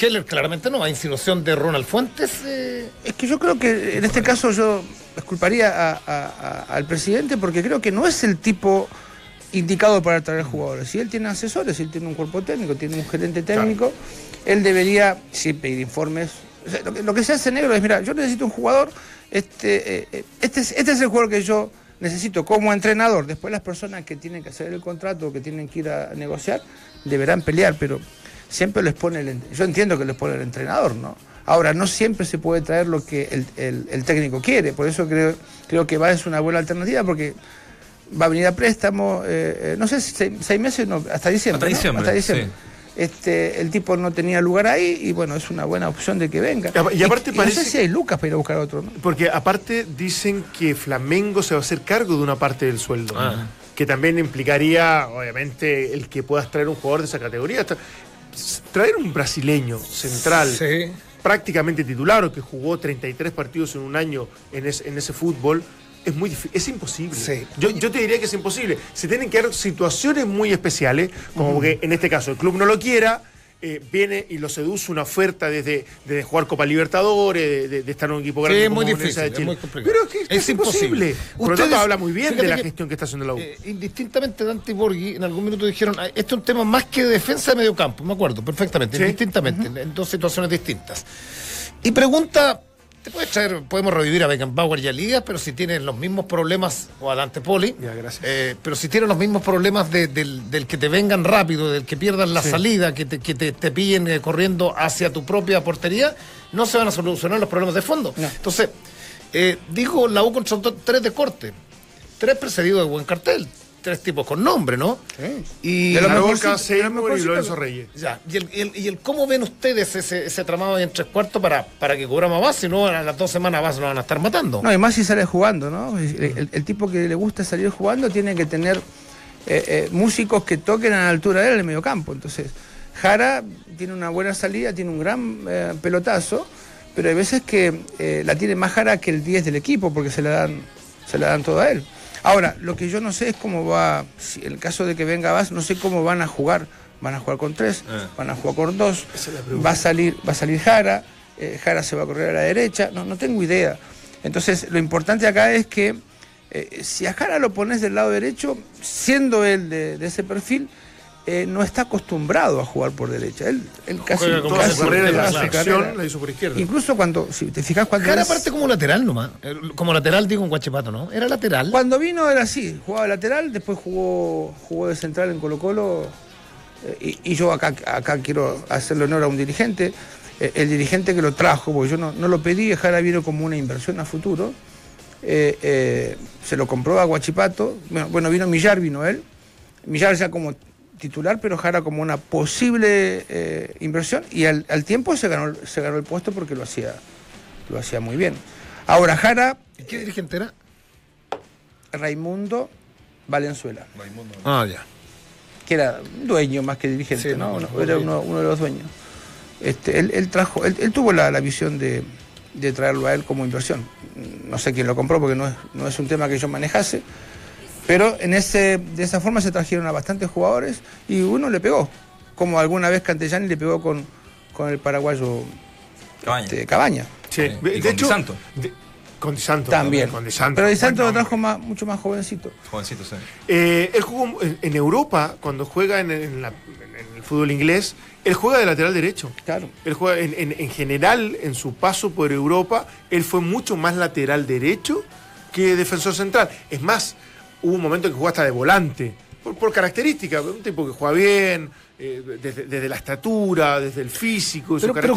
Heller claramente no, a insinuación de Ronald Fuentes. eh, Es que yo creo que en este caso yo culparía a- a- a- al presidente porque creo que no es el tipo indicado para traer jugadores. Si él tiene asesores, si él tiene un cuerpo técnico, tiene un gerente técnico, él debería sí pedir informes. Lo, que, se hace negro es, mira, yo necesito un jugador, este, eh, eh, este, es, este es el jugador que yo necesito como entrenador. Después las personas que tienen que hacer el contrato, que tienen que ir a negociar, deberán pelear, pero siempre les pone el, yo entiendo que les pone el entrenador, ¿no? Ahora, no siempre se puede traer lo que el, el- el técnico quiere, por eso creo, creo que va es una buena alternativa, porque va a venir a préstamo, eh, eh, no sé, si seis, seis meses, no, hasta diciembre. Hasta ¿no? diciembre, Hasta diciembre. sí. Este, el tipo no tenía lugar ahí y bueno, es una buena opción de que venga. Y aparte no parece sé si hay lucas para ir a buscar otro, ¿no? Porque aparte dicen que Flamengo se va a hacer cargo de una parte del sueldo. Ah. Que también implicaría, obviamente, el que puedas traer un jugador de esa categoría. Traer un brasileño central, Sí. prácticamente titular, o que jugó 33 partidos en un año en, es- en ese fútbol, es muy difícil, es imposible. Sí. Yo, yo te diría que es imposible. Se tienen que dar situaciones muy especiales, como que en este caso el club no lo quiera, eh, viene y lo seduce una oferta desde, desde jugar Copa Libertadores, de, de- estar en un equipo grande Sí, como muy difícil, de Chile. es muy complicado. Pero es que es, Es imposible. imposible. Por lo tanto, habla muy bien de la gestión que está haciendo la U. Eh, indistintamente Dante y Borghi en algún minuto dijeron, "Ah, este es un tema más que de defensa de medio campo, me acuerdo perfectamente, Sí. indistintamente, en- en dos situaciones distintas. Y pregunta, te puedes traer, podemos revivir a Beckenbauer y a Lías, pero si tienen los mismos problemas, o a Dante Poli, Ya, eh, pero si tienen los mismos problemas de- del, del que te vengan rápido, del que pierdan la salida, que te, que te, te pillen eh, corriendo hacia tu propia portería, no se van a solucionar los problemas de fondo. Entonces, eh, dijo la U contrató tres de corte, tres precedidos de buen cartel, tres tipos con nombre, ¿no? Y De lo Seymour y. Lorenzo Reyes. ya, y el, y el- y el cómo ven ustedes ese, ese tramado ahí en tres cuartos para, para que cobramos más, si no a las dos semanas más lo van a estar matando. No, y más si sale jugando, ¿no? El, tipo que le gusta salir jugando tiene que tener eh, eh, músicos que toquen a la altura de él en el medio campo. Entonces, Jara tiene una buena salida, tiene un gran eh, pelotazo, pero hay veces que eh, la tiene más Jara que el 10 del equipo porque se la dan, se la dan todo a él. Ahora, lo que yo no sé es cómo va, si en el caso de que venga Vaz, no sé cómo van a jugar. Van a jugar con tres, Ah. van a jugar con dos, va a salir, va a salir Jara, eh, Jara se va a correr a la derecha, no, no tengo idea. Entonces, lo importante acá es que eh, si a Jara lo pones del lado derecho, siendo él de, de ese perfil, eh, no está acostumbrado a jugar por derecha. Él, él casi Juega como casi carrera la selección carrera. la hizo por izquierda. Incluso cuando, si te fijas cuando Jara es- parte como lateral nomás. Eh, Como lateral digo en Guachipato, ¿no? Era lateral. Cuando vino era así, jugaba lateral, después jugó, jugó de central en Colo Colo. eh, y, y yo acá, acá quiero hacerle honor a un dirigente, eh, el dirigente que lo trajo, porque yo no, no lo pedí, Jara vino como una inversión a futuro. eh, eh, se lo compró a Guachipato. Bueno, bueno, vino Millar, vino él. Millar ya como titular, pero Jara como una posible eh, inversión. Y al, al tiempo se ganó, se ganó el puesto porque lo hacía, lo hacía muy bien. Ahora, Jara, ¿Y ¿Qué dirigente era? Raimundo Valenzuela. Ah, ya. que era dueño más que dirigente, Sí, ¿no? no, Uno- era uno, uno de los dueños. Este, él, él trajo, él, él tuvo la, la visión de, de traerlo a él como inversión. No sé quién lo compró porque no es, no es un tema que yo manejase, pero en ese, de esa forma se trajeron a bastantes jugadores y uno le pegó, como alguna vez Cantellani le pegó con, con el paraguayo Cabaña. este, Cabaña. Sí, Y de con hecho, Di Santo. de- con Di Santo. También. Con Di Santo. Pero Di Santo lo trajo más, mucho más jovencito. Jovencito, sí. Eh, él jugó en, en Europa, cuando juega en, en la- en el fútbol inglés, él juega de lateral derecho. Claro. Él juega en, en- en general, en su paso por Europa, él fue mucho más lateral derecho que defensor central. Es más, hubo un momento que jugó hasta de volante, por, por característica, un tipo que juega bien, eh, desde, desde la estatura, desde el físico, su Pero,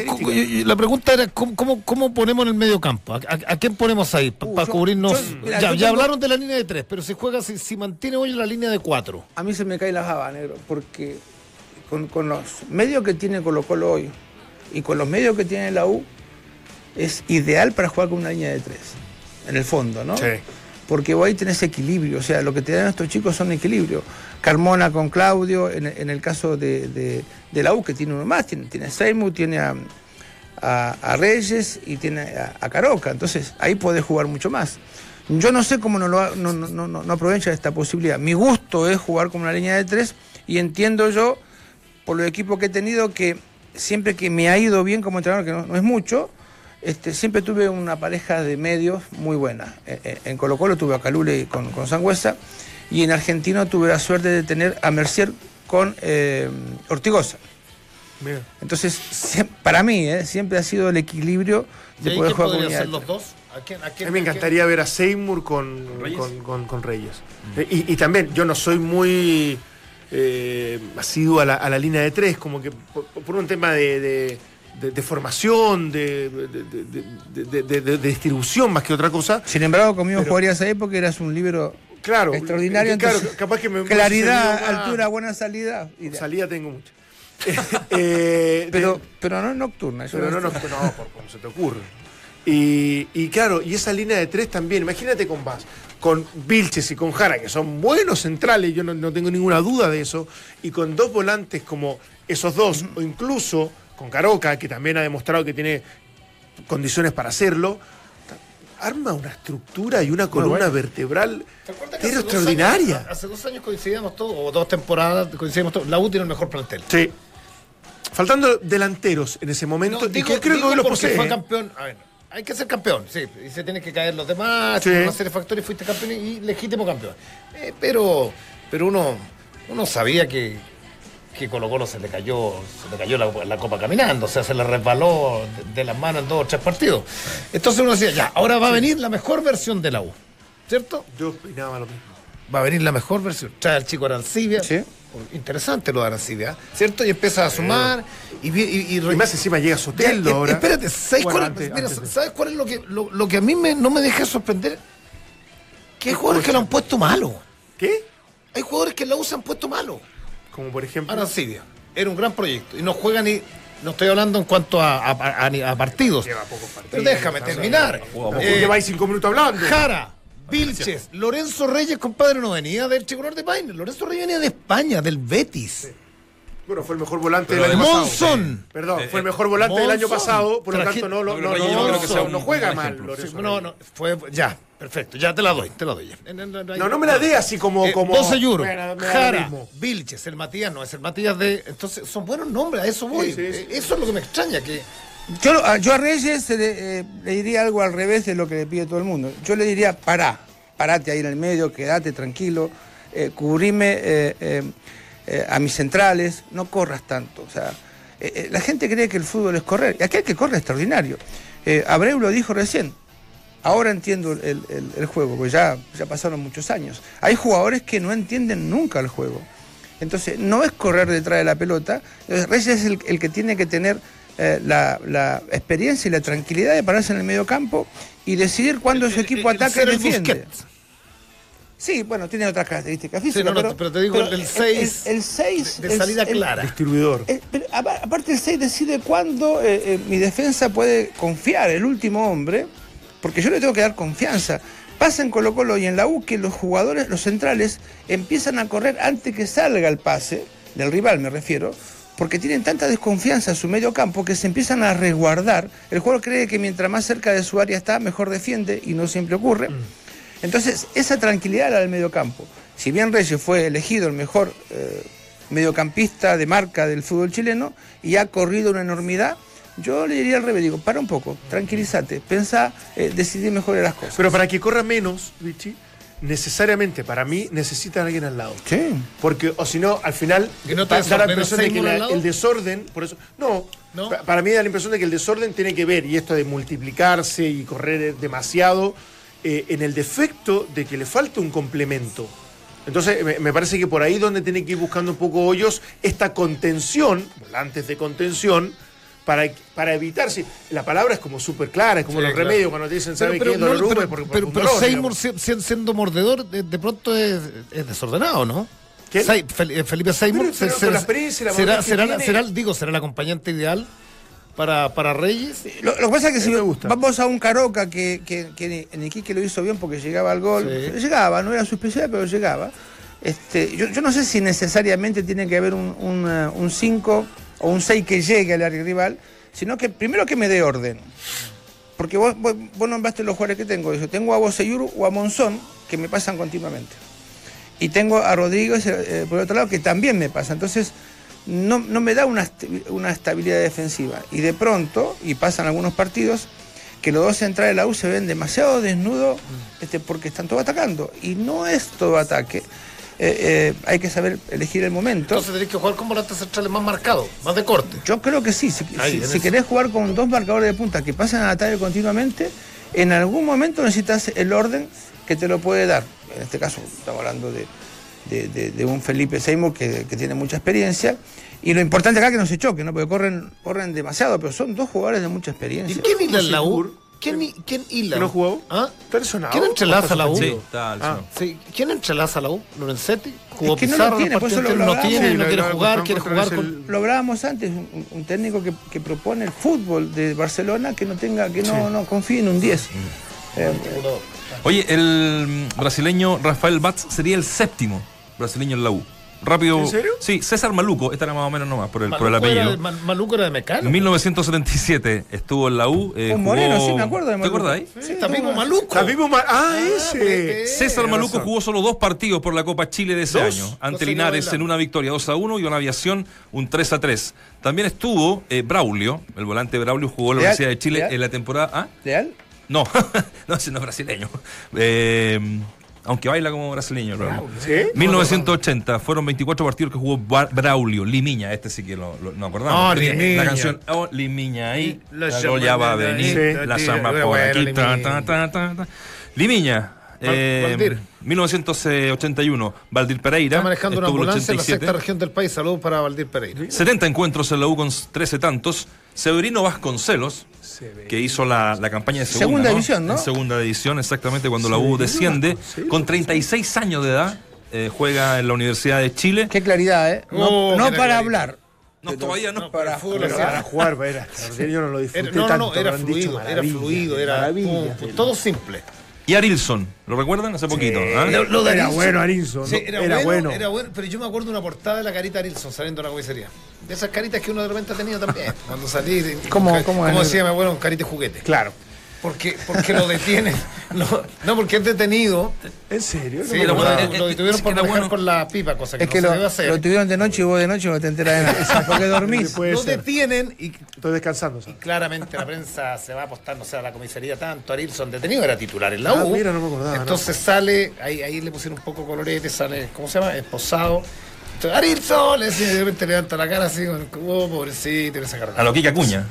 la pregunta era, ¿cómo, cómo, cómo ponemos en el medio campo? ¿A, a- a quién ponemos ahí? Para Uh, cubrirnos. yo- mira, ya yo ya tengo- hablaron de la línea de tres, pero si juega, si, si mantiene hoy la línea de cuatro. A mí se me cae la java, negro, porque con, con los medios que tiene Colo Colo hoy y con los medios que tiene la U, es ideal para jugar con una línea de tres, en el fondo, ¿no? Sí. Porque ahí tenés equilibrio, o sea, lo que te dan estos chicos son equilibrio. Carmona con Claudio, en, en el caso de, de- de la U, que tiene uno más, tiene, a Seymour, tiene a, a- Reyes y tiene a, Caroca, entonces ahí podés jugar mucho más. Yo no sé cómo no, lo, no, aprovecha esta posibilidad. Mi gusto es jugar con una línea de tres y entiendo yo, por los equipos que he tenido, que siempre que me ha ido bien como entrenador, que no es mucho, este, siempre tuve una pareja de medios muy buena. Eh, eh, En Colo Colo tuve a Calule con, con Sangüesa y en Argentino tuve la suerte de tener a Mercier con eh, Ortigosa. Mira. Entonces, para mí, eh, siempre ha sido el equilibrio ¿Y de poder jugar con los dos? ¿A quién, a mí me quién? encantaría ver a Seymour con Reyes. con, con- con Reyes. Eh, Y, y también, yo no soy muy eh, asiduo a la, a la línea de tres, como que por, por un tema de, de- de- de formación, de, de- distribución más que otra cosa. Sin embargo, conmigo Pero- jugarías ahí porque eras un libro Claro, extraordinario. eh, claro, entonces, capaz que me- claridad, altura, buena salida. Salida tengo mucho. [LAUGHS] Eh, pero, pero no nocturna. pero no, no, no, por como se te ocurre. Y, y claro, y esa línea de tres también, imagínate con Vaz, con Vilches y con Jara, que son buenos centrales, yo no, no tengo ninguna duda de eso, y con dos volantes como esos dos, o incluso con Caroca, que también ha demostrado que tiene condiciones para hacerlo, arma una estructura y una columna bueno. vertebral ¿Te hace dos extraordinaria. años- hace dos años coincidíamos todos, o dos temporadas coincidíamos todos. La U tiene el mejor plantel. Sí. Faltando delanteros en ese momento, No, y digo, que creo que hoy lo posee. fue ¿eh? campeón. A ver, hay que ser campeón, sí. Y se tienen que caer los demás, Sí. de factores, fuiste campeón y legítimo campeón. Eh, pero pero uno, uno sabía que, que Colo Colo se le cayó, se le cayó la, la copa caminando, o sea, se le resbaló de, de las manos en dos o tres partidos. Entonces uno decía, ya, ahora va a venir la mejor versión de la U. ¿Cierto? Yo opinaba lo mismo. Va a venir la mejor versión. Trae al chico Arancibia. Sí. Interesante lo de Arancibia, ¿cierto? Y empieza a sumar. Y, vi- y, y- Y más encima llega Soteldo ahora. Espérate, ¿sabes, Bueno, cuál, antes- mira, antes de- ¿sabes cuál es lo que, lo, lo que a mí me- no me deja sorprender? Que hay jugadores que lo han puesto malo. ¿Qué? Hay jugadores que la U se han puesto malo. Como por ejemplo. Arancibia. Era un gran proyecto. Y no juega ni. No estoy hablando en cuanto a, a- a- a partidos. Lleva pocos partidos. Pero déjame terminar. Eh, lleváis cinco minutos hablando. Jara, [LAUGHS] Vilches, Lorenzo Reyes, compadre, no venía del Chico de Paine. Lorenzo Reyes venía de España, del Betis. Bueno, fue el mejor volante Pero del año pasado. Monzón. Perdón, Eh, fue el eh, mejor volante del año pasado, por lo Traje- tanto no, lo- No, no, pero Reyes no, no creo que sea un no juega mal. Sí, no, no, fue, ya, perfecto, ya te la doy, te la doy. No, no me la dé así como. Eh, como Doce Euro, Bueno, me da lo Jara. Vilches, el Matías no, es el Matías de... Entonces, son buenos nombres, a eso voy. Sí, sí, sí. Eh, Eso es lo que me extraña, que... Yo, a- yo a Reyes le, eh, le diría algo al revés de lo que le pide todo el mundo. Yo le diría, pará, parate ahí en el medio, quédate tranquilo, eh, cubrime eh, eh, a mis centrales, no corras tanto. O sea, eh, eh, la gente cree que el fútbol es correr, y aquel que corre es extraordinario. Abreu lo dijo recién, ahora entiendo el, el- el juego, porque ya, ya pasaron muchos años. Hay jugadores que no entienden nunca el juego. Entonces, no es correr detrás de la pelota. Reyes es el, el que tiene que tener eh, la, la experiencia y la tranquilidad de pararse en el medio campo y decidir cuándo su equipo el- ataca y defiende. Busquets. Sí, bueno, tiene otras características físicas. no, no, pero te digo, el seis El 6 de salida clara. Distribuidor. aparte, el 6 decide cuándo eh, eh, mi defensa puede confiar, el último hombre, porque yo le tengo que dar confianza. Pasa en Colo Colo y en la U que los jugadores, los centrales, empiezan a correr antes que salga el pase, del rival me refiero, porque tienen tanta desconfianza en su medio campo que se empiezan a resguardar. El jugador cree que mientras más cerca de su área está, mejor defiende y no siempre ocurre. Entonces, esa tranquilidad la del mediocampo. Si bien Reyes fue elegido el mejor eh, mediocampista de marca del fútbol chileno y ha corrido una enormidad, yo le diría al revés, digo, para un poco, tranquilízate, pensá, eh, decidir mejor las cosas. Pero para que corra menos, Vichy, necesariamente para mí necesitan a alguien al lado. Sí. Porque, o si no, al final ¿Que no te da- la impresión de que la- el desorden, por eso. No, ¿No? pa- para mí da la impresión de que el desorden tiene que ver, y esto de multiplicarse y correr demasiado, eh, en el defecto de que le falta un complemento. Entonces, me, me parece que por ahí donde tiene que ir buscando un poco hoyos esta contención, volantes de contención, para, para evitar. si- la palabra es como súper clara, es como Sí, los claro. remedios cuando te dicen, ¿sabe qué? no, pero, pero- un pero Seymour digamos. siendo mordedor, de, de pronto es, es desordenado, ¿no? Eh, Felipe Seymour Pero- pero será, será, será el- digo, será el acompañante ideal para, para Reyes. Lo, lo que pasa es que si me gusta. vamos a un Caroca que, que, que en Iquique lo hizo bien porque llegaba al gol, Sí. llegaba, no era su especialidad, pero llegaba. Este, yo, yo no sé si necesariamente tiene que haber un 5 o un 6 que llegue al área rival, sino que primero que me dé orden. Porque vos, vos, vos nombraste los jugadores que tengo. Yo tengo a Boseyur o a Monzón que me pasan continuamente. Y tengo a Rodríguez eh, por el otro lado que también me pasa. Entonces, no, no me da una, una estabilidad defensiva. Y de pronto, y pasan algunos partidos, que los dos centrales de la U se ven demasiado desnudos este, porque están todos atacando. Y no es todo ataque. Eh, eh, hay que saber elegir el momento. Entonces tenés que jugar con volantes centrales más marcados, más de corte. Yo creo que sí. Si, Ahí, si- querés jugar con dos marcadores de punta que pasan a ataque continuamente, en algún momento necesitas el orden que te lo puede dar. En este caso, estamos hablando de, de- de- de un Felipe Seymour que, que tiene mucha experiencia. Y lo importante acá es que no se choquen, ¿no? porque corren, corren demasiado, pero son dos jugadores de mucha ¿Y experiencia. quién hila la U? ¿Quién, quién hila? ¿No jugó? ¿Ah? ¿Está lesionado? ¿Quién entrelaza la U? Sí, está lesionado. Sí. ¿Quién entrelaza la U? ¿Lorenzetti? ¿Jugó Es que no lo Pizarro? tiene, por eso lo- no tiene, Sí, no quiere jugar, quiere jugar con... Lo hablábamos antes, un, un técnico que, que propone el fútbol de Barcelona que no tenga, que no, no confíe en un 10. Eh, Oye, el brasileño Rafael Batz sería el séptimo brasileño en la U. rápido. ¿En serio? Sí, César Maluco, esta era más o menos nomás por el, por el Maluco era apellido. Maluco era de Mecano. En 1977 estuvo en la U. eh, Un jugó- moreno, sí, me acuerdo de ¿Te Maluco. acuerdas ahí? Sí, está mismo Maluco. Está mismo Ma- Ah, ese. pues, César Maluco jugó solo dos partidos por la Copa Chile de ese ¿Dos? año. Ante Linares en una victoria 2 a 1 y una aviación un 3 a 3. También estuvo eh, Braulio, el volante Braulio jugó en la. Universidad de Chile ¿Leal? en la temporada. ¿Ah? ¿Leal? No, [LAUGHS] no, ese no es brasileño. Eh, aunque baila como brasileño, Braulio. ¿Sí? 1980 fueron 24 partidos que jugó Braulio, Limiña, este sí que lo, lo- no acordamos. Limiña. La canción Oh, Limiña ahí, La ya va a venir, la tira, por aquí. ta, Limiña. ta, ta, ta, ta. Limiña. Eh, Valdir. 1981, Valdir Pereira. Está manejando una ambulancia en la 87. sexta región del país. Saludos para Valdir Pereira. 70 encuentros en la U con 13 tantos. Severino Vasconcelos, que hizo la, la campaña de segunda, Segunda división, ¿no? En segunda división, exactamente, cuando la U desciende. Con 36 años de edad, eh, juega en la Universidad de Chile. Qué claridad, ¿eh? No, Oh, no para hablar. No, todavía no. para fútbol Pero para jugar, era yo no lo disfruté Era- no, no, tanto, no, era dicho fluido, era maravilla, fluido, era todo simple. Y Arilson, ¿lo recuerdan? Hace poquito. ¿ah? Lo- lo de Era bueno Arilson, Sí, era, Era bueno, bueno. era bueno, pero yo me acuerdo de una portada de la carita de Arilson saliendo de una comisaría. De esas caritas que uno de repente ha tenido también. Cuando salí, ¿Cómo- cómo como es? decía mi abuelo, un carita de juguete. Claro. Porque, porque lo detienen. No, no, porque es detenido. ¿En serio? No lo, detuvieron por manejar bueno. con la pipa, cosa que Es no que se lo, debe hacer. lo tuvieron de noche y vos de noche no te enteras de nada. Porque dormís. Lo ser. detienen y Estoy descansando. Y ¿sabes? claramente la prensa se va a apostar, no sé, a la comisaría tanto. Arilson detenido era titular en la Ah, U. mira, no me acordaba, Entonces sale, ahí, ahí le pusieron un poco colorete, sale, ¿cómo se llama? Esposado. Entonces, Arilson, le decía, y de repente levanta la cara así, con, oh, pobrecito, y le saca A lo Kika Cuña.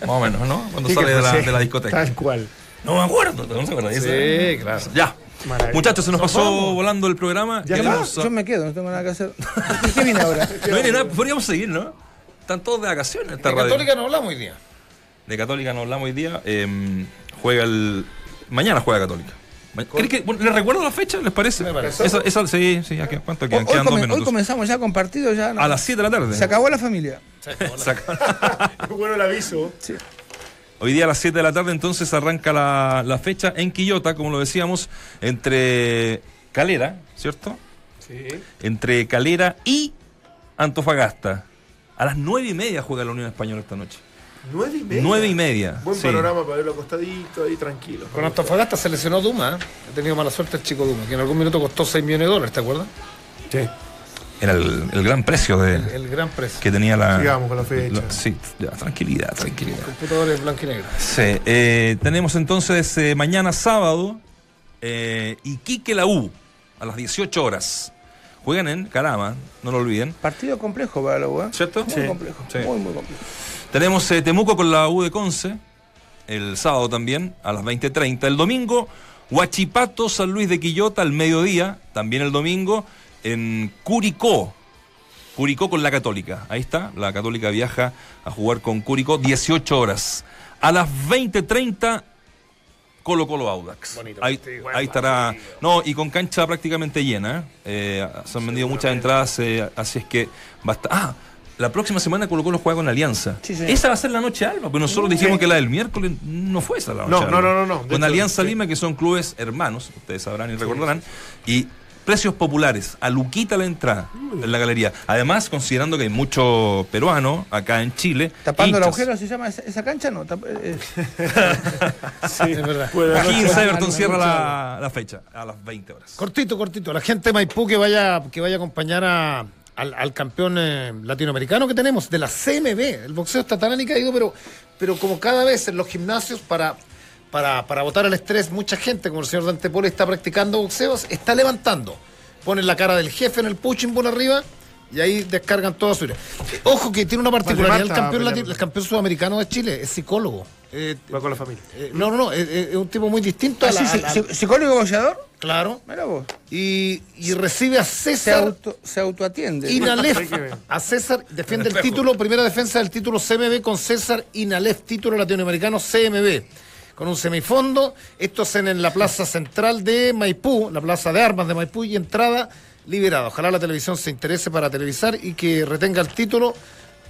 Más o menos, ¿no? Cuando Sí, sale de la, sí, de la discoteca. Tal cual. No me acuerdo, ¿no se acuerda? Sí, claro. Ya. Maravilla. Muchachos, se nos Nos pasó vamos. volando el programa. Ya Queremos- Yo me quedo, no tengo nada que hacer. [LAUGHS] ¿Qué viene ahora? No viene nada, podríamos seguir, ¿no? Están todos de vacaciones esta De radio. Católica no hablamos hoy día. De Católica no hablamos hoy día. eh, juega el. Mañana juega Católica. Ma- ¿Creen que- bueno, ¿Les recuerdo la fecha? ¿Les parece? Sí, sí, ya que- ¿cuánto Hoy, quedan? hoy Quedan dos hoy comenzamos ya con partido, ya. no. A las 7 de la tarde. Se acabó la familia. Saca- [LAUGHS] Qué bueno el aviso. Hoy día a las 7 de la tarde entonces arranca la, la fecha en Quillota, como lo decíamos, entre Calera, ¿cierto? Sí. Entre Calera y Antofagasta. A las 9 y media juega la Unión Española esta noche. Nueve y media. 9 y media. Buen sí. panorama para verlo acostadito ahí tranquilo. Con Antofagasta se lesionó Duma. ¿eh? Ha tenido mala suerte el chico Duma, que en algún minuto costó 6 millones de dólares, ¿te acuerdas? Sí. Era el, el gran precio de, El gran precio. que tenía la. Sigamos con la fecha. la- sí, ya, tranquilidad, tranquilidad. Computadores blanco y negro. Sí, eh, tenemos entonces eh, mañana sábado eh, Iquique la U a las 18 horas. Juegan en Carama, no lo olviden. Partido complejo para la U, ¿eh? ¿Cierto? Muy complejo. Sí. Muy, muy complejo. Tenemos eh, Temuco con la U de Conce, el sábado también, a las 20.30. El domingo, Huachipato, San Luis de Quillota, al mediodía, también el domingo, en Curicó. Curicó con la Católica. Ahí está, la Católica viaja a jugar con Curicó 18 horas. A las 20.30, Colo Colo Audax. Bonito Ahí, estará. No, y con cancha prácticamente llena. ¿eh? Eh, se han vendido muchas entradas, eh, así es que basta. Ah, la próxima semana Colo Colo juega con Alianza. Sí. Esa va a ser la noche alba, pero nosotros dijimos que la del miércoles no fue esa la noche No, alba. no, no, no, no. Con hecho, Alianza sí. Lima, que son clubes hermanos, ustedes sabrán y recordarán, y precios populares, a Luquita la entrada en la galería. Además, considerando que hay mucho peruano acá en Chile. Tapando el agujero, ¿se llama esa, cancha? No. tap- eh, [LAUGHS] Sí, Es verdad. Aquí en Cyberton cierra la, la fecha, a las 20 horas. Cortito, cortito. La gente de Maipú que vaya, que vaya a acompañar a- al, al campeón eh, latinoamericano que tenemos, de la CMB. El boxeo está tan caído, pero, pero como cada vez en los gimnasios para, para, para botar el estrés, mucha gente, como el señor Dante Poli, está practicando boxeo, se está levantando. Ponen la cara del jefe en el puching por arriba y ahí descargan toda su ira. Ojo que tiene una particularidad el campeón, el campeón sudamericano de Chile, es psicólogo. Eh, Va con la familia. eh, no, no, no, es, un tipo muy distinto a la, Ah, sí, a la- ¿Psicólogo boxeador? Claro. Mira vos. Y, y recibe a Se, César auto, se autoatiende. Inalef. A César defiende el título, primera defensa del título CMB con César Inalef, título latinoamericano CMB. Con un semifondo. Esto es en, en la plaza central de Maipú, la plaza de armas de Maipú y entrada liberada. Ojalá la televisión se interese para televisar y que retenga el título,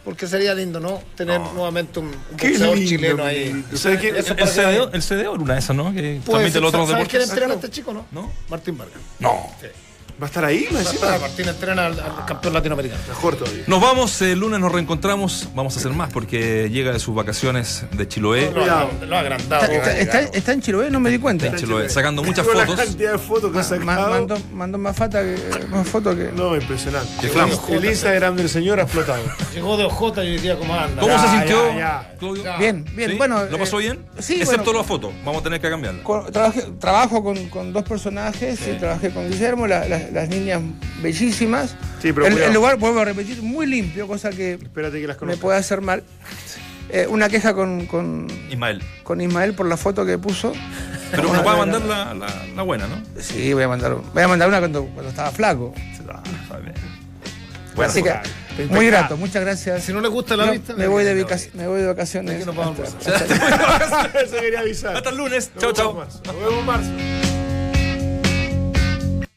porque sería lindo, ¿no? Tener nuevamente un, un Qué boxeador lindo, chileno ahí. El el CDO era una de esas, ¿no? Que Puede transmite ser, los otros ¿Sabes quién deportes. entrena a este chico, no? ¿No? Martín Vargas. No. ¿Va a estar ahí? ¿Me decís? Martín entrena al, al campeón latinoamericano. Mejor todavía. Nos vamos, el lunes nos reencontramos. Vamos a hacer más porque llega de sus vacaciones de Chiloé. Lo ha agrandado. Está, está- está- está en Chiloé, no me di cuenta. En Chiloé, sacando muchas La fotos. cantidad de fotos que ha sacado. mandó, mandó más, fata que, más fotos que. No, impresionante. Flama. El Instagram del señor ha explotado. [LAUGHS] Llegó de OJ y decía cómo anda. ¿Cómo Ya, se sintió, ya, ya. Claudio? Bien, bien. ¿Sí? Bueno, ¿Lo pasó eh, bien? sí, Excepto bueno. la foto. Vamos a tener que cambiarla. Con- trabajé- trabajo con, con dos personajes, y trabajé con Guillermo, la- la- las niñas bellísimas. Sí, pero el, el lugar, vuelvo a repetir, muy limpio, cosa que Espérate que las me puede hacer mal. Eh, una queja con, con, Ismael. con Ismael por la foto que puso. Pero nos va a mandar la, la, la buena, ¿no? Sí, voy a mandar, voy a mandar una cuando, cuando estaba flaco. Ah, está bien. Así que, muy grato, muchas gracias. Si no le gusta la No, vista, me, voy de le- vacac- me voy de vacaciones. Hasta- [LAUGHS] hasta- avisar. Hasta el lunes. Nos Chao, vemos chao. Nos vemos en marzo.